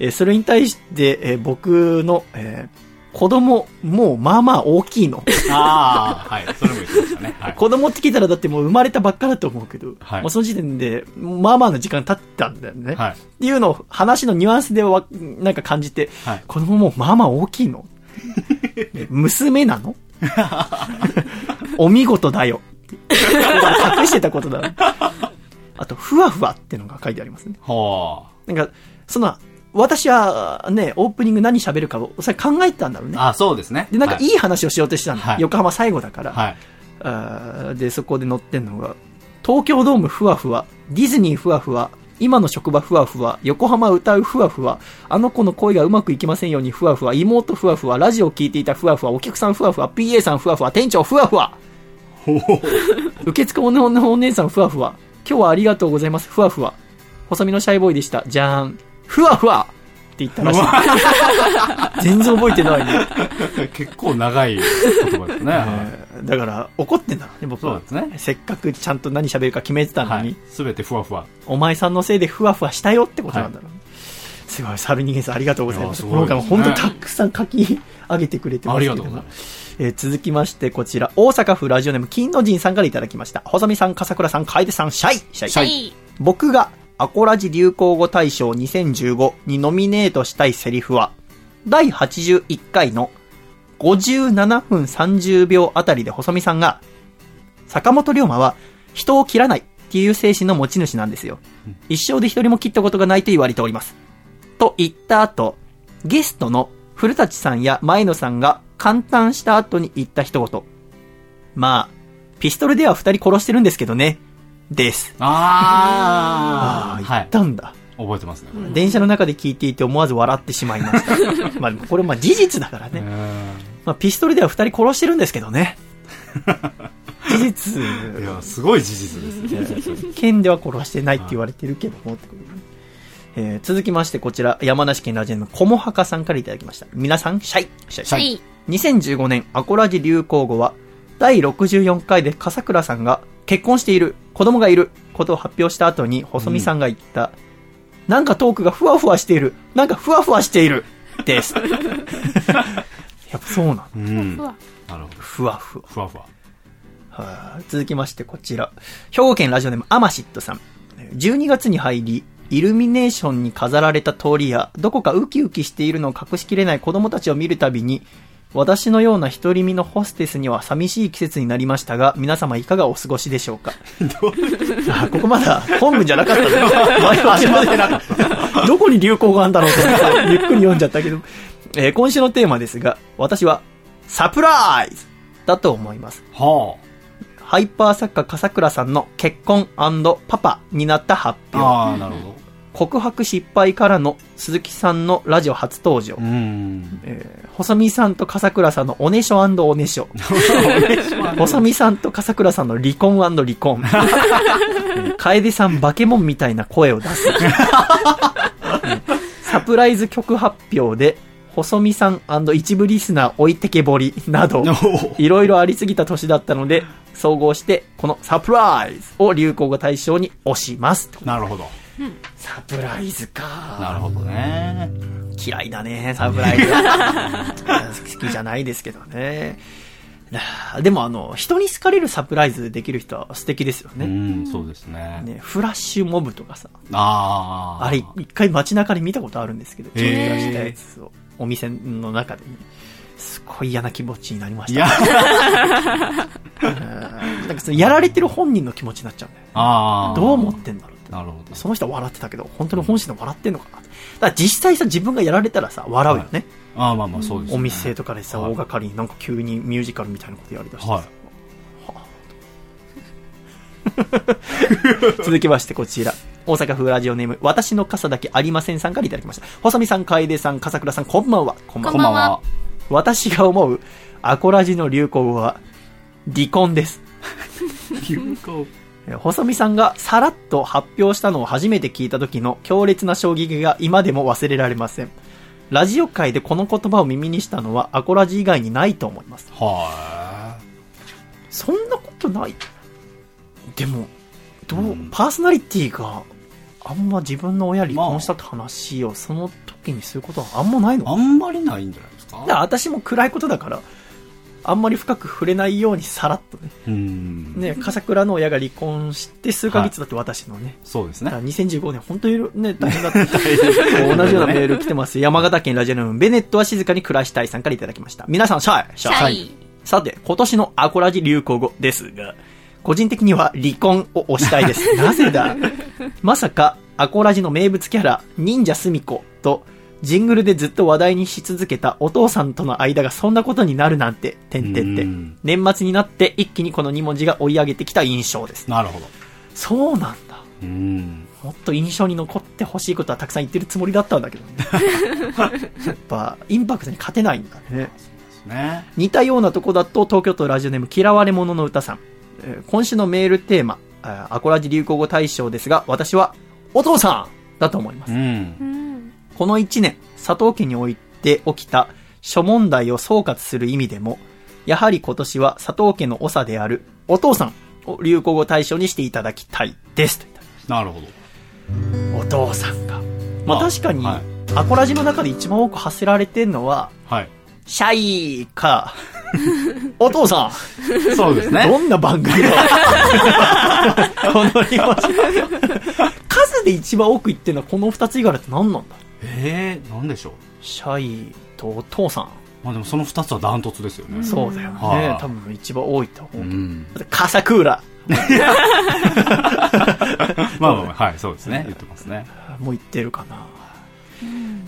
えーそれに対して、えー僕の、えー子供、もうまあまあ大きいの。た。ああ、はい。それも言ってましたね。はい。子供って聞いたらだってもう生まれたばっかだと思うけど、はいもうその時点で、まあまあの時間経ったんだよね。はい。っていうのを話のニュアンスでわなんか感じて、はい子供もまあまあ大きいの？娘なの？お見事だよ。隠してたことだ。あと、ふわふわってのが書いてありますね。はなんか、その、私はね、オープニング何喋るかを、それ考えてたんだろうね。あ。あそうですね。で、なんかはいい話をしようとしたんだ。はい横浜最後だから。はい。あーで、そこで載ってんのが、東京ドームふわふわ、ディズニーふわふわ、今の職場ふわふわ、横浜歌うふわふわ、あの子の恋がうまくいきませんようにふわふわ、妹ふわふわ、ラジオを聞いていたふわふわ、お客さんふわふわ、PA さんふわふわ、店長ふわふわ、受付おねおねお姉さんふわふわ、今日はありがとうございますふわふわ、細身のシャイボーイでした、じゃーん、ふわふわって言ったらしい。全然覚えてないね。結構長い言葉ですね。はいだから、怒ってんだろ僕は。そうですねせっかくちゃんと何喋るか決めてたのに、はい。すべてふわふわ。お前さんのせいでふわふわしたよってことなんだろうね。すごい、猿人間さんありがとうございます。このいやすごいですね回も本当にたくさん書き上げてくれてますけれどもありがとうございまえー続きまして、こちら、大阪府ラジオネーム金の神さんからいただきました。細見さん、笠倉さん、楓さん、シャイシャイシャイはい。僕がアコラジ流行語大賞2015にノミネートしたいセリフは、第81回の57分30秒あたりで細見さんが、坂本龍馬は人を切らないっていう精神の持ち主なんですよ。一生で一人も切ったことがないと言われております。と言った後、ゲストの古舘さんや前野さんが感嘆した後に言った一言。まあ、ピストルでは二人殺してるんですけどね。です。ああ、ああ。言はい。ったんだ。覚えてますね。これ電車の中で聞いていて思わず笑ってしまいました。まあ、これまあ事実だからね。まあ、ピストルでは二人殺してるんですけどね。事実。いや、すごい事実ですね。剣では殺してないって言われてるけども、えー続きましてこちら、山梨県ラジオネーム、こもはかさんからいただきました。皆さん、シャイシャイシャイはい。2015年アコラジ流行語は、第64回で笠倉さんが結婚している、子供がいることを発表した後に、細見さんが言った、なんかトークがふわふわしている、なんかふわふわしている、です。やっぱそうなんだ。うん。ふわなるほど。ふわふわ。ふわふわ。はい続きましてこちら。兵庫県ラジオネームアマシットさん。12月に入り、イルミネーションに飾られた通りや、どこかウキウキしているのを隠しきれない子供たちを見るたびに、私のような独り身のホステスには寂しい季節になりましたが、皆様いかがお過ごしでしょうか？あここまだ本文じゃなかったね。前は始まってなかった。どこに流行があるんだろうと思って、ゆっくり読んじゃったけど。えー今週のテーマですが、私は、サプライズだと思います。はハイパー作家笠倉さんの結婚パパになった発あ。表。ああ、なるほど。告白失敗からの鈴木さんのラジオ初登場。うん。えー細見さんと笠倉さんのおねしょ おねしょ。細見さんと笠倉さんの離婚離婚。え ー楓さんバケモンみたいな声を出す。うんサプライズ曲発表で、細見さん一部リスナー置いてけぼりなど、いろいろありすぎた年だったので、総合して、このサプライズを流行語大賞に押します。なるほど。サプライズか。なるほどね。嫌いだね、サプライズ。好きじゃないですけどね。でもあの、人に好かれるサプライズできる人は素敵ですようね。ん、そうですね。ねフラッシュモブとかさ、ああ。あれ一回街中で見たことあるんですけど、ちょっと出したやつを、お店の中でね、すごい嫌な気持ちになりました。なんかそのやられてる本人の気持ちになっちゃうんだよね。ああ。どう思ってんだろう。なるほど。その人は笑ってたけど、本当に本心で笑ってんのかなって。だから実際さ、自分がやられたらさ、笑うよね。ああ、まあまあそうです、ね。お店とかでさ、はい大掛かりになんか急にミュージカルみたいなことやりだしてさ、はい続きましてこちら。大阪府ラジオネーム、私の傘だけありませんさんからいただきました。細見さん、楓さん、笠倉さん、こんばんは。こんばんは。こんばんは。私が思う、アコラジの流行語は、離婚です。流行。えー細見さんがさらっと発表したのを初めて聞いた時の強烈な衝撃が今でも忘れられません。ラジオ界でこの言葉を耳にしたのはアコラジ以外にないと思います。はそんなことない。でも、どう、うんパーソナリティがあんま自分の親離婚したって話をその時にすることはあんまないのい。あんまりないんじゃないですか？だから私も暗いことだから、あんまり深く触れないようにさらっとね。うん。ね、笠倉の親が離婚して数ヶ月だって私のね。そうですねだか。ら2015年、本当にね、大変だった。同じようなメール来てます。山形県ラジオネーム、ベネットは静かに暮らしたいさんからいただきました。皆さん、シャイシャイシャイさて、今年のアコラジ流行語ですが、個人的には離婚を推したいです。なぜだ？まさか、アコラジの名物キャラ、忍者すみ子と、ジングルでずっと話題にし続けたお父さんとの間がそんなことになるなんて、てんてんてうん。年末になって一気にこの2文字が追い上げてきた印象です。なるほど。そうなんだ。うん。もっと印象に残ってほしいことはたくさん言ってるつもりだったんだけどね。やっぱ、インパクトに勝てないんだね。ですね。似たようなとこだと、東京都ラジオネーム嫌われ者の歌さん。えー今週のメールテーマ、あアコラジ流行語大賞ですが、私は、お父さんだと思いますう。ん。うんこの1年、佐藤家において起きた諸問題を総括する意味でも、やはり今年は佐藤家の長であるお父さんを流行語大賞にしていただきたいです。といったなるほど。お父さんが。まああ確かに、はいアコラジの中で一番多く発せられてるのは、はい。シャイか、お父さそうですん、どね。んな番組だこの2文字数で一番多く言ってるのはこの2つ以外だって何なんだええ、なんでしょう？シャイとお父さん。まあでもその二つはダントツですよね。そうだよね。はい多分一番多いと思う。うん。カサクーラ まあまあまあ、はい、そうですね。言ってますね。もう言ってるかな。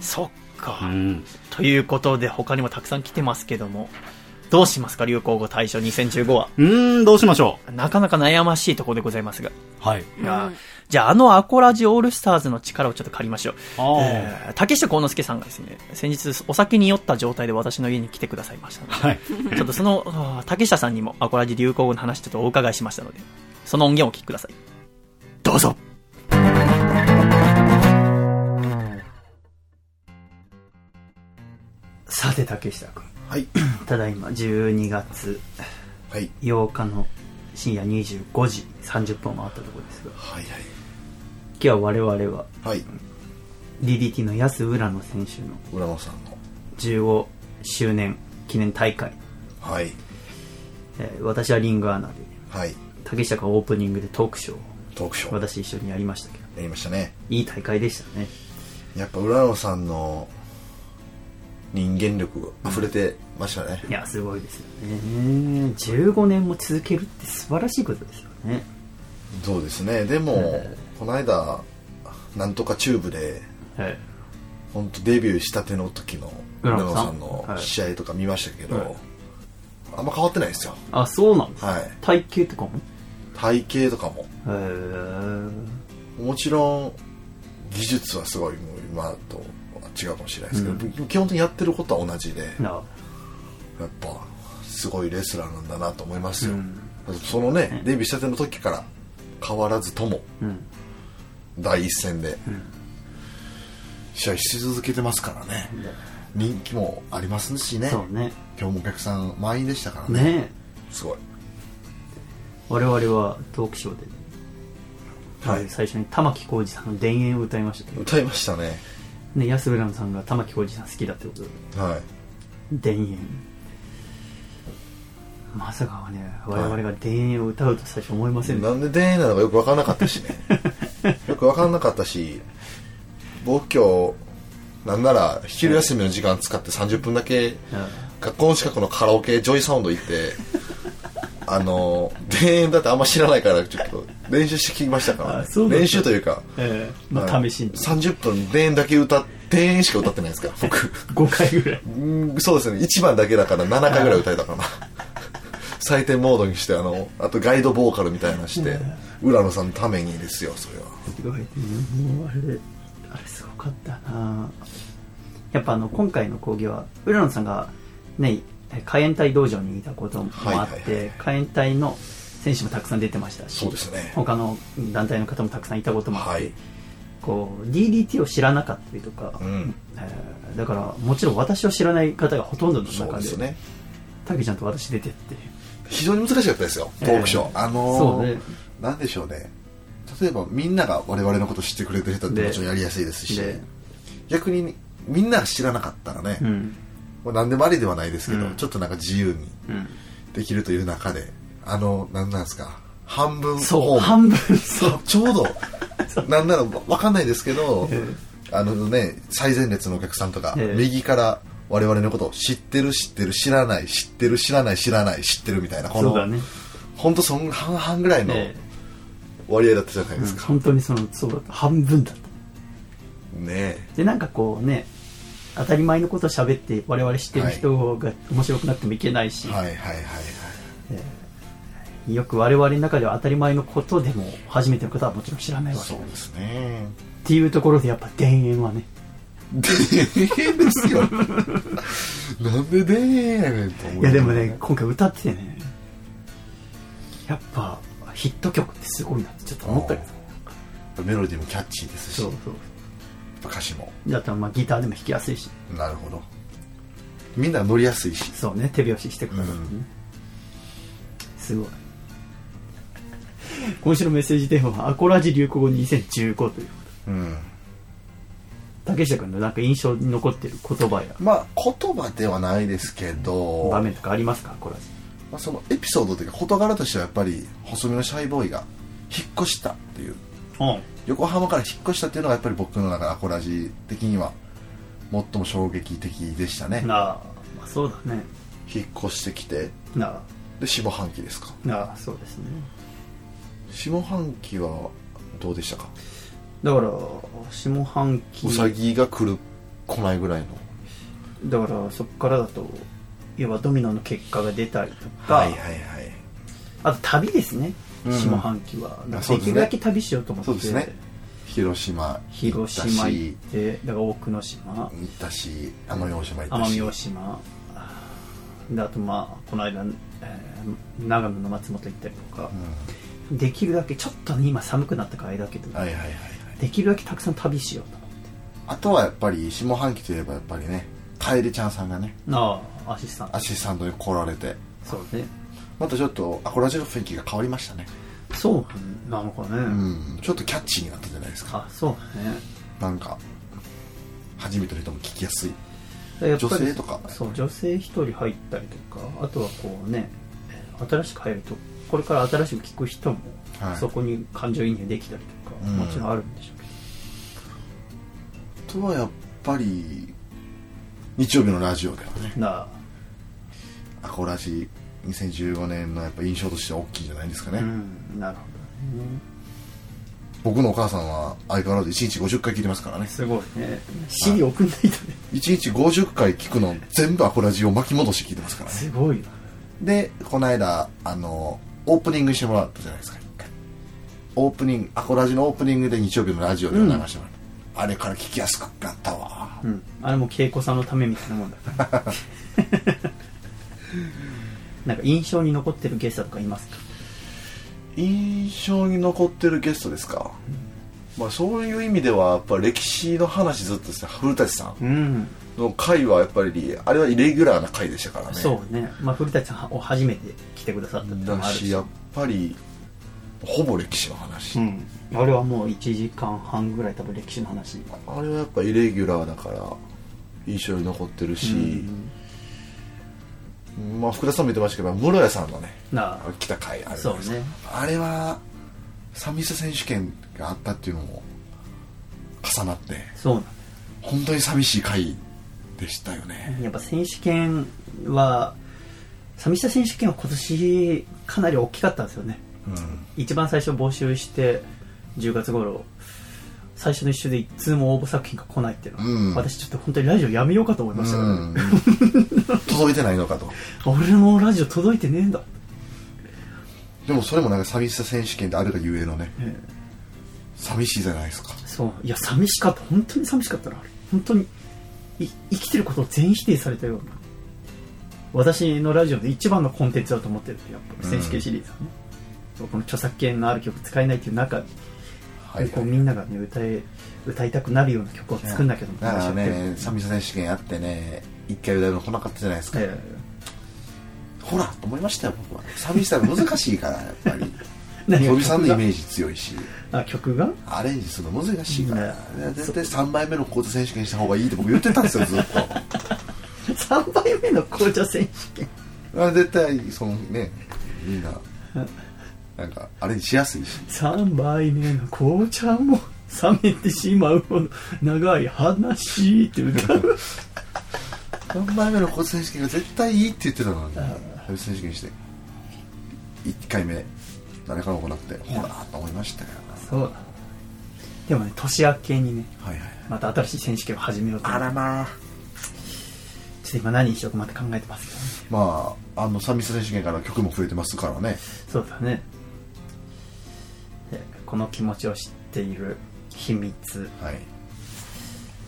そっか。うん。ということで他にもたくさん来てますけども、どうしますか？流行語大賞2015は。うーん、どうしましょなかなか悩ましいところでございますが。う。はい。いやじゃああのアコラジオールスターズの力をちょっと借りましょう。えー竹下幸之助さんがですね、先日お酒に酔った状態で私の家に来てくださいましたので、はい。ちょっとその、竹下さんにもアコラジ流行語の話ちょっとお伺いしましたので、その音源をお聞きください。どうぞさて竹下君。はい。ただいま12月はい。8日の深夜25時30分を回ったところですが、はいはい。今日は我々ははい。DDT の安浦野選手の浦野さんの。15周年記念大会、はい。えー私はリングアナではい。竹下がオープニングでトークショーをトークショー。私一緒にやりましたけどやりましたね。いい大会でしたねやっぱ浦野さんの人間力が溢れてましたね。いやすごいですよね15年も続けるって素晴らしいことですよねそうですね。でも、えこの間、なんとかチューブで、はい。本当デビューしたての時の浦野さん。のはい。試合とか見ましたけど、はい。あんま変わってないですよ。あそうなんですか、はい。体型とかも？体型とかも。へー。もちろん、技術はすごい、もう今とは違うかもしれないですけど、基本的にやってることは同じで、なやっぱ、すごいレスラーなんだなと思いますよ。うん。そのね、デビューしたての時から変わらずとも、うん第一線で、試合し続けてますからね。人気もありますしね。そうね今日もお客さん満員でしたからね。ねえすごい。我々はトークショーで、はい最初に玉置浩二さんの「田園」を歌いましたけど、歌いましたね。ね、安浦野さんが玉置浩二さん好きだってことではい。田園まさかはね我々が田園を歌うと最初思いませんでしたなんで電影なのかよく分からなかったしね よく分からなかったし僕今日なんなら昼休みの時間使って30分だけ学校の近くのカラオケジョイサウンド行って あの電影だってあんま知らないからちょっと練習してきましたから、あそうだった。練習というかええ。まあはい。試しに。30分電影だけ歌って電影しか歌ってないですから僕5回ぐらい。うんそうですね。1番だけだから7回ぐらい歌えたかな。採点モードにしてあのあとガイドボーカルみたいなのして浦野さんのためにですよそれはすごいねもうあれあれすごかったな。やっぱあの今回の講義は浦野さんがね海援隊道場にいたこともあはいはいはって海援隊の選手もたくさん出てましたしそうですね。他の団体の方もたくさんいたこともあって、はい。こう DDT を知らなかったりとか、うん。えーだからもちろん私を知らない方がほとんどの中ですでね。たけちゃんと私出てって非常に難しかったですよトークショー、ええあのーそうね。なんでしょうね例えばみんなが我々のこと知ってくれてる人ってでもちろんやりやすいですしで。逆にみんなが知らなかったらね、うん。もう何でもありではないですけど、うん。ちょっとなんか自由にうん。できるという中であの何なんですか半分そう半分そう。ちょうど。なんならわかんないですけど、えあのね最前列のお客さんとか、ええ。右から我々のことを知ってる知ってる知らない知ってる知らない知らない知ってるみたいなこのそうだね、本当その半々ぐらいのえ割合だったじゃないえうんですか、本当にそのそうだった。半分だった。ねでなんかこうね当たり前のことを喋って我々知ってる人が面白くなってもいけないし、はいはいはいはい。よく我々の中では当たり前のことでも初めての方はもちろん知らないわけだ。そうですね。っていうところでやっぱ田園はね。変ですよ。なんででーやねんと思いやでもね今回歌っててね。やっぱヒット曲ってすごいなってちょっと思ったけど。メロディーもキャッチーですし。そうそう歌詞もだったらまあギターでも弾きやすいし。なるほど。みんな乗りやすいし。そうね手拍子してくださってね、すごい。今週のメッセージテーマは「アコラジ流行語2015」ということ。でうん。竹下君のなんか印象に残ってる言葉や。まあ言葉ではないですけど、場面とかありますかアコラジまあ、そのエピソードというか事柄としてはやっぱり細身のシャイボーイが引っ越したっていう。うん。横浜から引っ越したっていうのがやっぱり僕の中でアコラジ的には最も衝撃的でしたね。なあ、まあ、そうだね。引っ越してきて。なあ。で下半期ですか。なあそうですね。下半期はどうでしたか？だから下半期うさぎが来る来ないぐらいの。だからそこからだと要はドミノの結果が出たりとか、はいはいはい。あと旅ですね、うん。下半期は。できるだけ旅しようと思って。そうですね。広島広島行行っってだから大久野島。行ったし奄美大島行ったし。奄美大島。であとまあこの間、えー長野の松本行ったりとか、できるだけちょっとね今寒くなったからあれだけど、はいはいはいはい。できるだけたくさん旅しようと思って。あとはやっぱり下半期といえばやっぱりね楓ちゃんさんがね。ああアシスタント。アシスタントに来られて。そうね。またちょっとアコラジの雰囲気が変わりましたね。そうなのかね、うん。ちょっとキャッチーになったじゃないですか。あそうだね。なんか初めての人も聞きやすい。女性とか。そう女性一人入ったりとかあとはこうねえー新しく入るとこれから新しく聞く人も、はい。そこに感情移入できたりとか、うん。もちろんあるんでしょうけあとはやっぱり日曜日のラジオではね。どなアコラジ2015年のやっぱ印象としては大きいんじゃないですかね、うんなるほどね。僕のお母さんは相変わらず1日50回聞いてますからね。すごいね。CD 送んないとね。1日50回聞くの全部アコラジを巻き戻して聞いてますからね。すごいな。でこの間あのオープニングしてもらったじゃないですか。オープニングアコラジのオープニングで日曜日のラジオで流してもらった、あれから聞きやすくなったわ。うん。あれも恵子さんのためみたいなもんだから なんか印象に残ってるゲストとかいますか？印象に残ってるゲストですか、まあ、そういう意味ではやっぱ歴史の話ずっとして古舘さん。うん。の回はやっぱりあれはイレギュラーな回でしたからね。そうね、まあ、古舘さんを初めて来てくださったってもあるし。だしやっぱりほぼ歴史の話、うん、あれはもう1時間半ぐらい多分歴史の話。あれはやっぱイレギュラーだから印象に残ってるし、まあ福田さんも言ってましたけど室谷さんのね来た回あるじそうね。あれは寂しさ選手権があったっていうのも重なってそう。なん本当に寂しい回でしたよね。やっぱ選手権は寂しさ選手権は今年かなり大きかったんですよね。うん。一番最初募集して10月頃最初の一週で一通も応募作品が来ないっていうのは、うん。私ちょっと本当にラジオやめようかと思いましたからね、うん。届いてないのかと。俺のラジオ届いてねえんだ。でもそれもなんか寂しさ選手権であるがゆえのね。え寂しいじゃないですか。そう。いや寂しかった。本当に寂しかったな。あれ本当にい生きてることを全否定されたような。私のラジオで一番のコンテンツだと思ってるやっぱ選手権シリーズはね、そうこの著作権のある曲使えないっていう中で、はいこうみんながね歌え歌いたくなるような曲を作んなきゃと思ってだからね寂しさ選手権やってね一回歌うの来なかったじゃないですか、えほらと思いましたよ僕は。寂しさが難しいからやっぱり。飛びさんのイメ曲ージ強いし。があ曲が？アレンジするの難しいから、ね絶対3枚目のコーチ選手権した方がいいって僕言ってたんですよずっと。3杯目の紅茶選手権。あ絶対そのねみんななんかアレンジしやすいし。3杯目の紅茶も冷めてしまうほど長い話って歌う。3枚目のコーチ選手権が絶対いいって言ってたのにコーチ選手権して1回目誰かの来なくてほらと思いましたよ。そうだ。でもね年明けにねはいはいまた新しい選手権を始めようと。思ってまあ。ちょっと今何にしようかまた考えてますけどね。まああの寂しさ選手権から曲も増えてますからね。そうだね。でこの気持ちを知っている秘密。はい。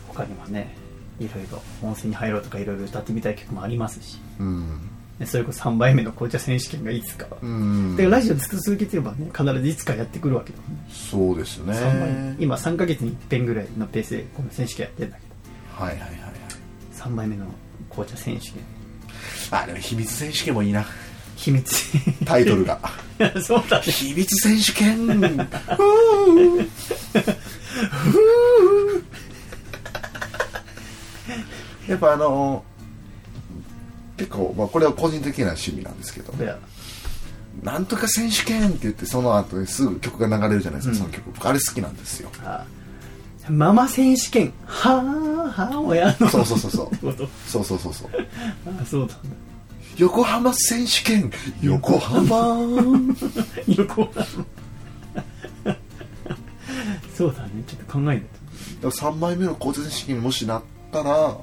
他にもねいろいろ温泉に入ろうとかいろいろ歌ってみたい曲もありますし。うん。でそれこそ3杯目の紅茶選手権がいつか。は、うん。でラジオ続けてればね必ずいつかやってくるわけだもんね。そうですね。3杯目。今3ヶ月に1遍ぐらいのペースでこの選手権やってるんだけど。はいはいはいはい。3杯目の紅茶選手権。あでも秘密選手権もいいな秘密。タイトルが。そうだね。秘密選手権。やっぱあの結構、まあ、これは個人的な趣味なんですけどなんとか選手権って言ってその後にすぐ曲が流れるじゃないですか、うん。その曲。僕あれ好きなんですよ。あママ選手権。はあはあ親の。そうそうそうそう。そうそうそうそう。あそうだ横浜選手権横浜。横浜。そうだね。ちょっと考えないでも3枚目の交通選手権にもしなったら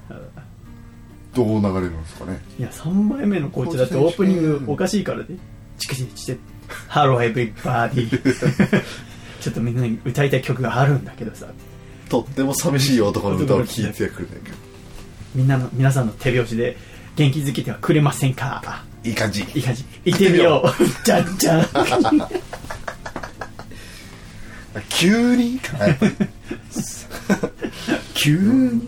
どう流れるんですかね。といや3杯目の紅茶だってオープニングおかしいからね。チクチクチクハローエブリバディ。ちょっとみんなに歌いたい曲があるんだけどさ、とっても寂しい男の歌を聴いてくるねんけどみんなの、皆さんの手拍子で元気づけてはくれませんか？いい感じいい感じ。行ってみよう。じゃんじゃん。急に？急に？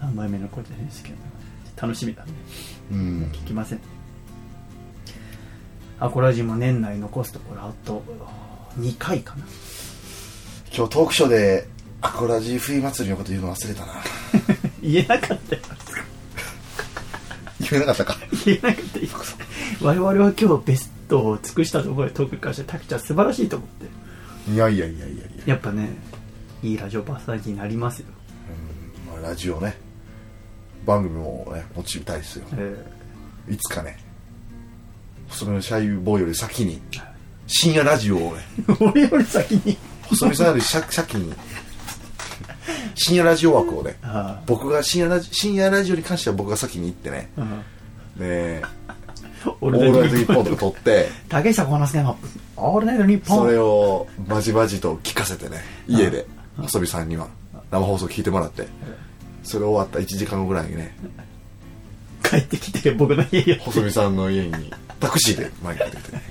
何枚目の子じゃないですけど、楽しみだね。うん聞きません。アコラジも年内残すところあと2回かな。今日トークショーでアコラジ冬祭りのこと言うの忘れたな。言えなかったよ。言えなかったか。言えなかったよ。我々は今日ベストを尽くしたところでトークからして、タクちゃん素晴らしいと思って。いやいやいやいやいや、やっぱね、いいラジオパーソナリティになりますよ。まあ、ラジオね。番組もね持ちたいですよ。えいつかね。細身のシャイボーイより先に。深夜ラジオをね。ー 俺より先に。細身さんより先 先に深夜ラジオ枠をね あ僕が深夜ラジ深夜ラジオに関しては僕が先に行ってね。でオオールナイトニッポンとか撮って。竹下幸之助のオールナイトニッポン。それをまじまじと聞かせてね家で細見さんには生放送聞いてもらって。それ終わった1時間後ぐらいにね 帰ってきて、僕の家よ。細見さんの家にタクシーで前に出てきてね。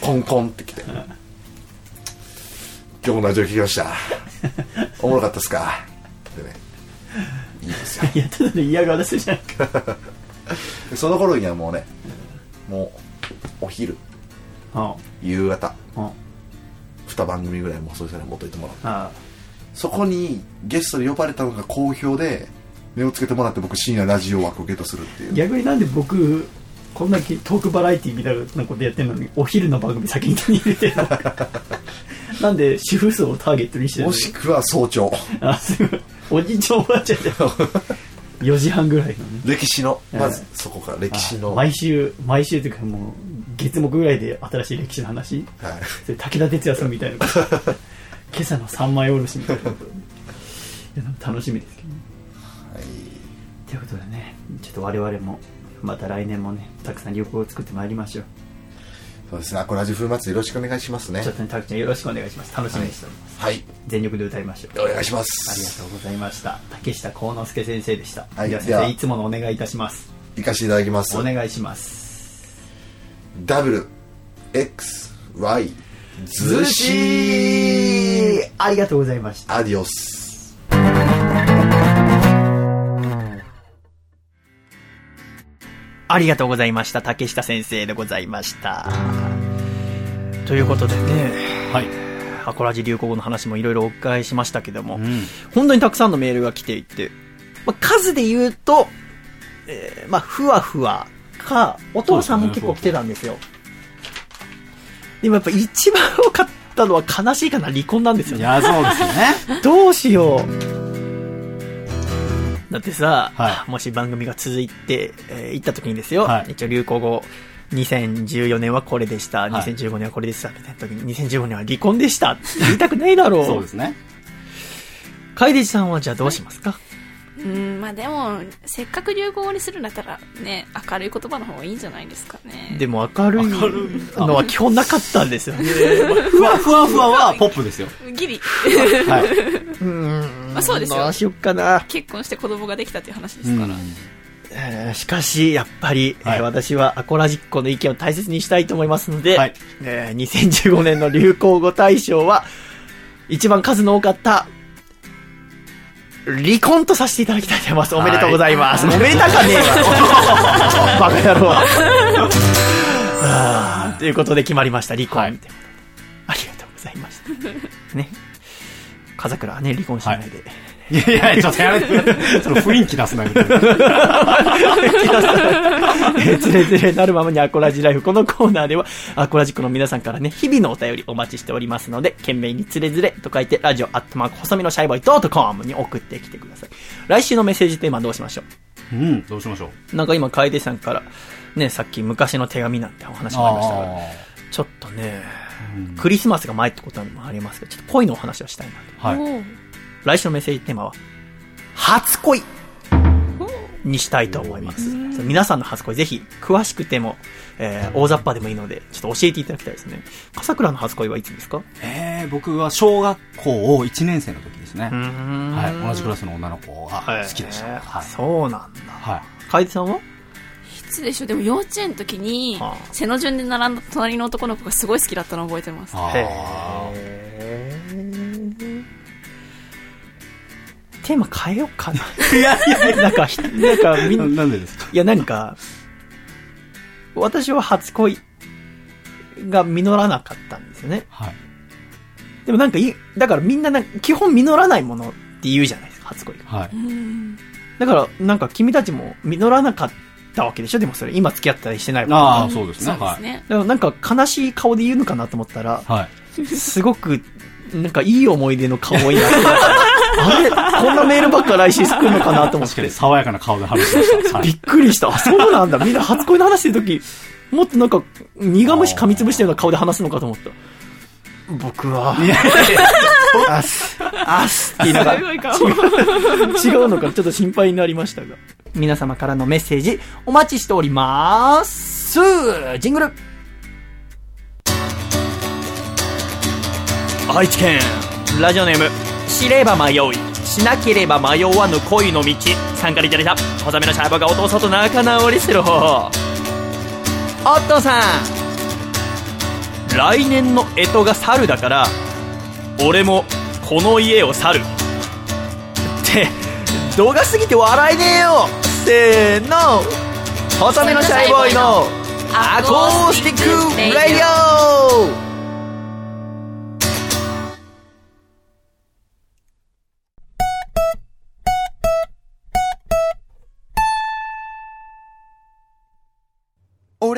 コンコンって来て「今日もラジオ聞きましたおもろかったっすか?」ってねいいですよ。いや、ただの嫌がらせじゃんか。で その頃にはもうねもうお昼あ夕方あ、2番組ぐらいもうそれぞれ持っといてもらって。あ。そこにゲストで呼ばれたのが好評で目をつけてもらって僕深夜ラジオ枠をゲットするっていう。逆になんで僕、こんだけトークバラエティみたいなことやってるのに、お昼の番組先に手に入れてるのなんで主婦層をターゲットにしてるのもしくは早朝。あ、すごい。おじいちゃんおばあちゃんで。4時半ぐらいのね。歴史の。ええ。まずそこから歴史の、毎週、毎週というかもう、月木ぐらいで新しい歴史の話。はい、それ武田鉄矢さんみたいな。こ と今朝の三枚おろしみたいな。こといや楽しみですけどね。ということでねちょっと我々もまた来年もねたくさん旅行を作ってまいりましょう。そうですね。アコラジ風祭りよろしくお願いしますね。ちょっとねたくちゃんよろしくお願いします。楽しみにしております、はい。全力で歌いましょう。お願いします。ありがとうございました。竹下幸之助先生でした、はい。では先生いつものお願いいたします。行かせていただきます。お願いします。ダブル XY ずしありがとうございました。アディオスありがとうございました。竹下先生でございました。ということでね、はい。アコラジ流行語の話もいろいろお伺いしましたけども、うん。本当にたくさんのメールが来ていて、まあ、数で言うと、えーまあ、ふわふわか、お父さんも結構来てたんですよ。でもやっぱ一番多かったのは悲しいかな、離婚なんですよね。いや、そうですよね。どうしよう。だってさ、はもし番組が続いて、えー行った時にですよ、はい。一応流行語、2014年はこれでした、はい。2015年はこれでした、みたいな時に、2015年は離婚でしたって言いたくないだろう。そうですね。カイデジさんはじゃあどうしますか、うん、まあでも、せっかく流行語にするんだったら、ね、明るい言葉の方がいいんじゃないですかね。でも明るいのは基本なかったんですよね。ふわふわふわはポップですよ。ギリ、はい。うんまあそうですよしよっかな。結婚して子供ができたっていう話ですから。えーしかし、やっぱり、えーはい私はアコラジッコの意見を大切にしたいと思いますので、はいえー2015年の流行語大賞は、一番数の多かった、離婚とさせていただきたいと思います。おめでとうございます。おめでたかねえわ。バカ野郎。あーということで決まりました、離婚。はいありがとうございました。ね。風倉はね、離婚しないで。いいやいや、ちょっとやめてください。その雰囲気出すなよ。えーつれづれなるままにアコラジライフ。このコーナーでは、アコラジックの皆さんからね、日々のお便りお待ちしておりますので、懸命につれづれと書いて、ラジオアットマーク細身のシャイボーイドットコムに送ってきてください。来週のメッセージテーマどうしましょううん、どうしましょう。なんか今、楓さんから、ね、さっき昔の手紙なんてお話もありましたから、ちょっとね、うんクリスマスが前ってこともありますけど、ちょっと恋のお話をしたいなと。はい。来週のメッセージテーマは、初恋。にしたいと思います。皆さんの初恋ぜひ、詳しくても、えー大雑把でもいいので、ちょっと教えていただきたいですね。笠倉の初恋はいつですか？えー、僕は小学校1年生の時ですね。ははい。同じクラスの女の子が好きでした。はい。そうなんだ。はい。楓さんは？いつでしょうでも幼稚園の時にはあ背の順で並んだ隣の男の子がすごい好きだったのを覚えてますあーテーマ変えようかな。いやいや、なんか、ひなんかみんな、なんでですか？いや、なんか、私は初恋が実らなかったんですよね。はい。でもなんかいい、だからみんななんか基本実らないものって言うじゃないですか、初恋が。はい。だから、なんか君たちも実らなかったわけでしょ？でもそれ、今付き合ったりしてないわああ、そうですね。そうではい。なんか悲しい顔で言うのかなと思ったら、はい。すごく、なんかいい思い出の顔になってたあれこんなメールばっか来週来るのかなと思って確かに。爽やかな顔で話してました。はびっい。くりした。あそうなんだ。みんな初恋の話してるとき、もっとなんか、苦虫噛みつぶしたような顔で話すのかと思った。僕は、あす、あすって言いながら、違うのかちょっと心配になりましたが。皆様からのメッセージ、お待ちしております。ジングル愛知県。ラジオネーム知れば迷いしなければ迷わぬ恋の道。参加でいただいた細めのシャープがお父さんと仲直りする方法。お父さん。来年の干支が猿だから俺もこの家を去る。って動画すぎて笑えねえよ。せーの。細めのシャイボーイのアコースティックラディオ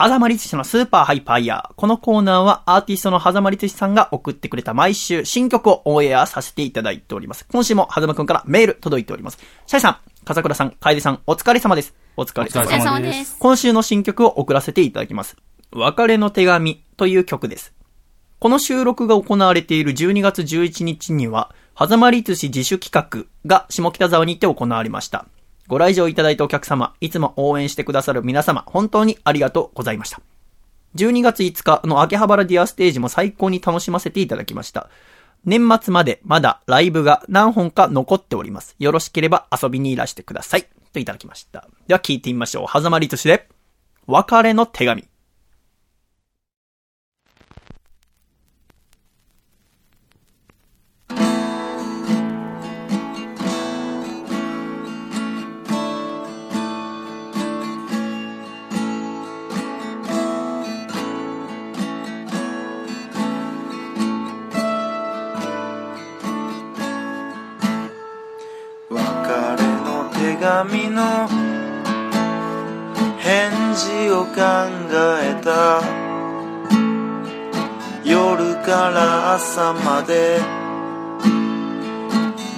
狭間律師のスーパーハイパーイヤー。このコーナーはアーティストの狭間律師さんが送ってくれた毎週新曲をオンエアさせていただいております。今週も狭間くんからメール届いております。シャイさん、笠倉さん、楓さん、お疲れ様です。お疲れお疲れお疲れ様様で。ですす。今週の新曲を送らせていただきます。別れの手紙という曲です。この収録が行われている12月11日には、狭間律師自主企画が下北沢にて行われました。ご来場いただいたお客様、いつも応援してくださる皆様、本当にありがとうございました。12月5日の秋葉原ディアステージも最高に楽しませていただきました。年末までまだライブが何本か残っております。よろしければ遊びにいらしてください。といただきました。では聞いてみましょう。はざまりとしで、別れの手紙。紙の返事を考えた。夜から朝まで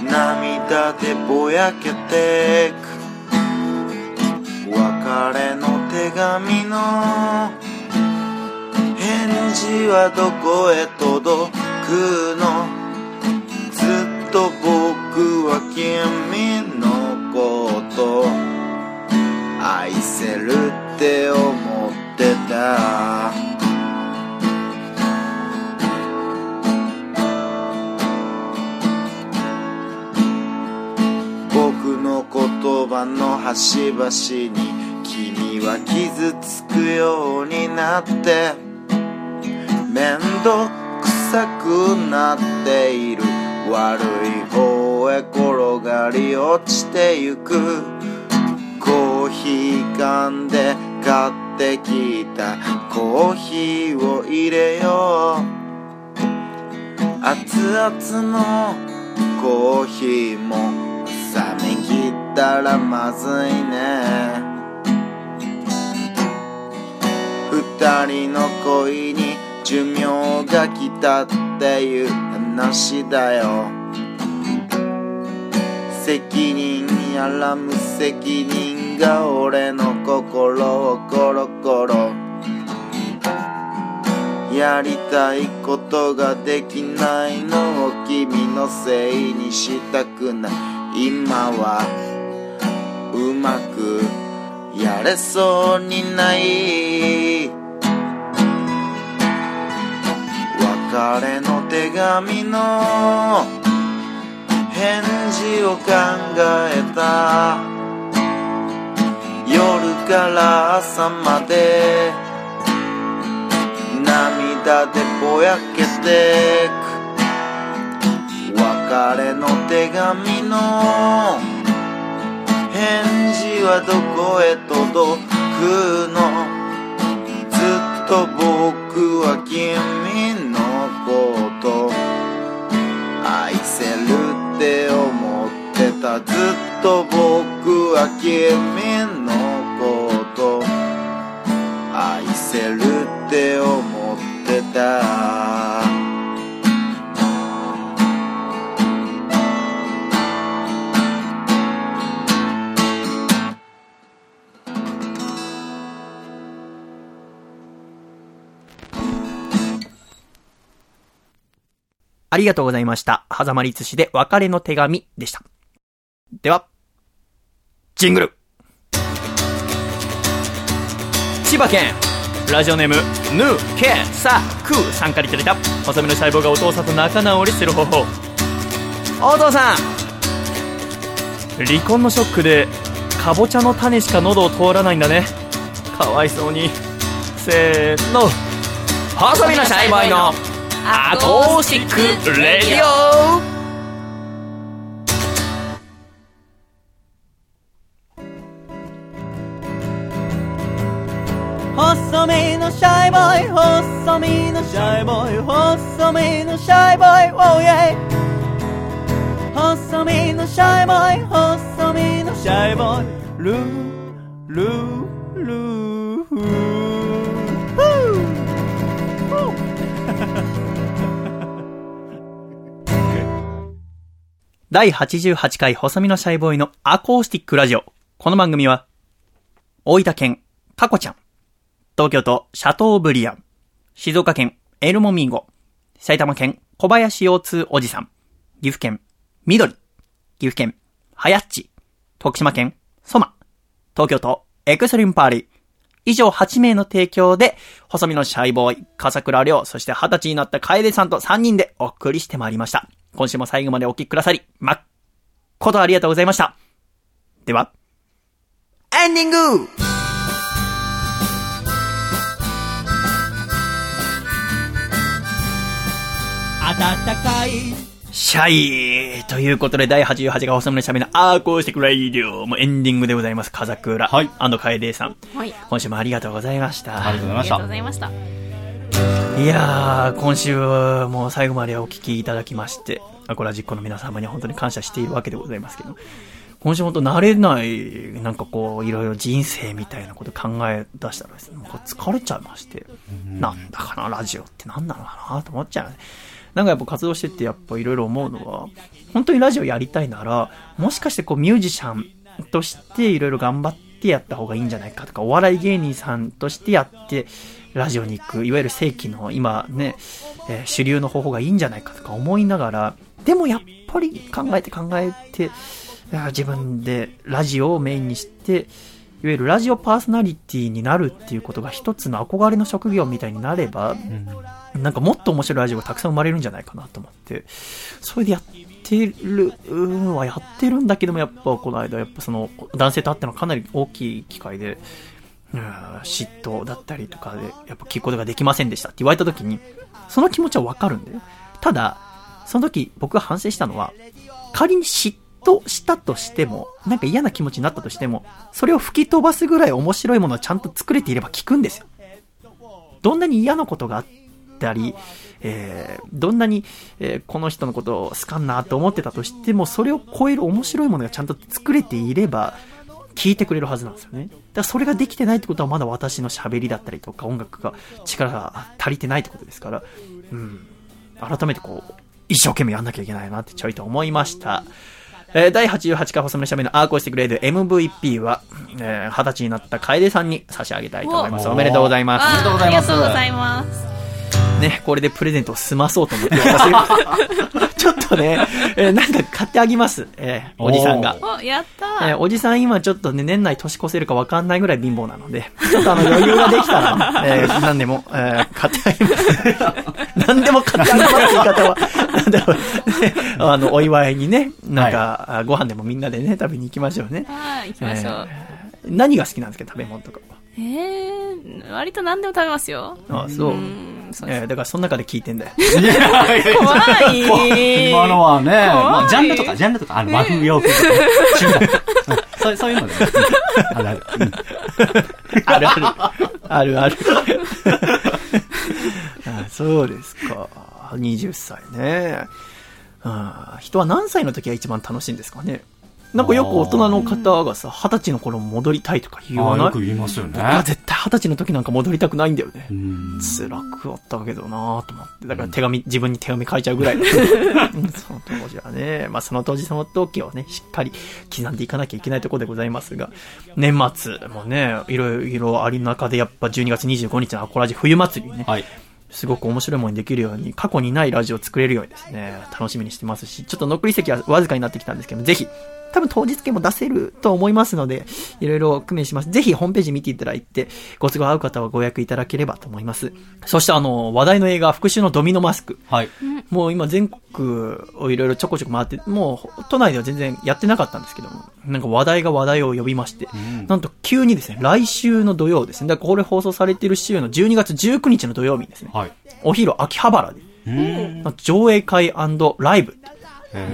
涙でぼやけてく。別れの手紙の返事はどこへ届くの？ずっと僕は君のこと愛せるって思ってた。僕の言葉の端々に君は傷つくようになって面倒くさくなっている。悪い方へ転がり落ちてゆく。コーヒー缶で買ってきた。コーヒーを入れよう。熱々のコーヒーも冷め切ったらまずいね。二人の恋に寿命が来たっていう話だよ。責任やら無責任が俺の心をコロコロ。やりたいことができないのを君のせいにしたくない。今はうまくやれそうにない。別れの手紙の返事を考えた。夜から朝まで。涙でぼやけてく。別れの手紙の。返事はどこへ届くの。ずっと僕は君たずっと僕は君のこと愛せるって思ってたありがとうございました。はざまり寿司で別れの手紙でした。では、ジングル。千葉県。ラジオネームヌーケサクーさんからいただいた。細身の細胞がお父さんと仲直りする方法。お父さん。離婚のショックでかぼちゃの種しか喉を通らないんだね。かわいそうに。せーの。細身のシャイボーイのアコースティックレディオ。細身のシャイボーイ細身のシャイボーイ細身のシャイボーイ Oh yeah 細身のシャイボーイ細身のシャイボーイ。ルールールー。フー第88回細身のシャイボーイのアコースティックラジオ。この番組は、大分県、タコちゃん、東京都、シャトーブリアン、静岡県、エルモミーゴ、埼玉県、小林腰痛おじさん、岐阜県、緑、岐阜県、はやっち、徳島県、ソマ、東京都、エクストリームパーリー、以上8名の提供で、細身のシャイボーイ、笠倉亮、そして20歳になった楓さんと3人でお送りしてまいりました。今週も最後までお聞きくださり、まっことありがとうございました。では、エンディング。暖かいシャイということで、第88回細身のシャベのアーコースティックラディオもうエンディングでございます。風倉。はい楓さん。はい。今週もありがとうございました。ありがとうございましたありがとうご。ざいました。いやー、今週もう最後までお聞きいただきまして、アコラジックの皆様には本当に感謝しているわけでございますけど、今週本当慣れない、なんかこう、いろいろ人生みたいなこと考え出したらですね、もう疲れちゃいまして、なんだかな、ラジオってなんなのかなと思っちゃう。なんかやっぱ活動してってやっぱいろいろ思うのは、本当にラジオやりたいなら、もしかしてこうミュージシャンとしていろいろ頑張ってやった方がいいんじゃないかとか、お笑い芸人さんとしてやって、ラジオに行く、いわゆる正規の今ね、えー主流の方法がいいんじゃないかとか思いながら、でもやっぱり考えて考えて、自分でラジオをメインにして、いわゆるラジオパーソナリティになるっていうことが一つの憧れの職業みたいになれば、なんかもっと面白いラジオがたくさん生まれるんじゃないかなと思って、それでやってるのはやってるんだけども、やっぱこの間、やっぱその男性と会ったのはかなり大きい機会で、うん嫉妬だったりとかで、やっぱ聞くことができませんでしたって言われた時に、その気持ちはわかるんだよ。ただ、その時僕が反省したのは、仮に嫉妬したとしても、なんか嫌な気持ちになったとしても、それを吹き飛ばすぐらい面白いものをちゃんと作れていれば聞くんですよ。どんなに嫌なことがあったり、えーどんなに、えーこの人のことを好かんなと思ってたとしても、それを超える面白いものがちゃんと作れていれば、聞いてくれるはずなんですよね。だからそれができてないってことはまだ私の喋りだったりとか音楽が力が足りてないってことですから、うん。改めてこう、一生懸命やんなきゃいけないなってちょいと思いました。えー第88回細めのしゃべのアーコースティックレイド MVP は、えー、20歳になった楓さんに差し上げたいと思います。おおめでとうございます。ありがとうございますね、これでプレゼントを済まそうと思って私 ちょっとね、えーなんか買ってあげます。えーおじさんが。お、やったー。えーおじさん今ちょっとね、年内年越せるか分かんないぐらい貧乏なので、ちょっとあの余裕ができたら、えー何でも、えー買ってあげます。何でも買ってあげますって言い方は、なんだろう、ね、あの、お祝いにね、なんか、あご飯でもみんなでね、食べに行きましょうね。はい、行きましょう。えー何が好きなんですか食べ物とかは。えー、割と何でも食べますよ。あそう。うん、そうです。えーだからその中で聞いてんだよ。怖い。今のはね、まあ、ジャンルとか、いジャンルとか、あの、和風洋風とかね、中華うんそう そういうので、ね、あるある。うんあるある。あるある。あそうですか。20歳ね。あ人は何歳の時が一番楽しいんですかね？なんかよく大人の方がさ、二十歳の頃戻りたいとか言わない？あよく言いますよね。僕は絶対二十歳の時なんか戻りたくないんだよね。うん。辛くあったけどなぁと思って。だから手紙、自分に手紙書いちゃうぐらい。その当時はね、まあその当時その時をね、しっかり刻んでいかなきゃいけないところでございますが、年末もね、いろいろありの中でやっぱ12月25日のアコラジ冬祭りね、はい。すごく面白いものにできるように、過去にないラジオを作れるようにですね、楽しみにしてますし、ちょっと残り席はわずかになってきたんですけど、ぜひ、多分当日券も出せると思いますので、いろいろ工面します。ぜひホームページ見ていただいて、ご都合合う方はご予約いただければと思います。そしてあの、話題の映画、復讐のドミノマスク。はい。もう今全国をいろいろちょこちょこ回って、もう都内では全然やってなかったんですけども、なんか話題が話題を呼びまして、んなんと急にですね、来週の土曜ですね、だからこれ放送されている週の12月19日の土曜日にですね、はい。お昼秋葉原で、うん。上映会ライブ、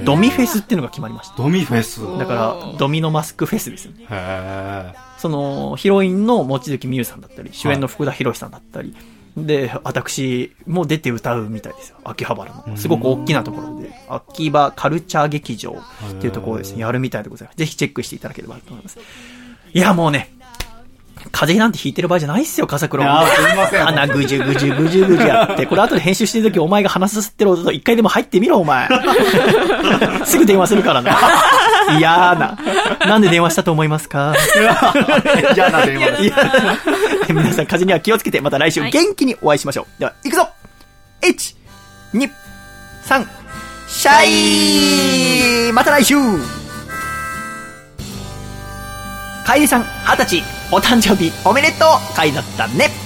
ドミフェスっていうのが決まりました。ドミフェス。だから、ドミノマスクフェスですね。へその、ヒロインの望月美優さんだったり、主演の福田博さんだったり、で、私も出て歌うみたいですよ。秋葉原の。すごく大きなところで、秋葉カルチャー劇場っていうところですね、やるみたいでございます。ぜひチェックしていただければと思います。いや、もうね、風邪なんてひいてる場合じゃないっすよ、笠倉。あーすいません鼻ぐじゅぐじゅぐじゅぐじゅやって。これ後で編集してる時お前が鼻すすってる音と一回でも入ってみろ、お前。すぐ電話するからな。嫌な。なんで電話したと思いますか？ー 嫌な電話です。いや、皆さん風邪には気をつけて、また来週はい元気にお会いしましょう。では、行くぞ !1、2、3、シャイまた来週楓さん、二十歳、お誕生日おめでとう回だったね。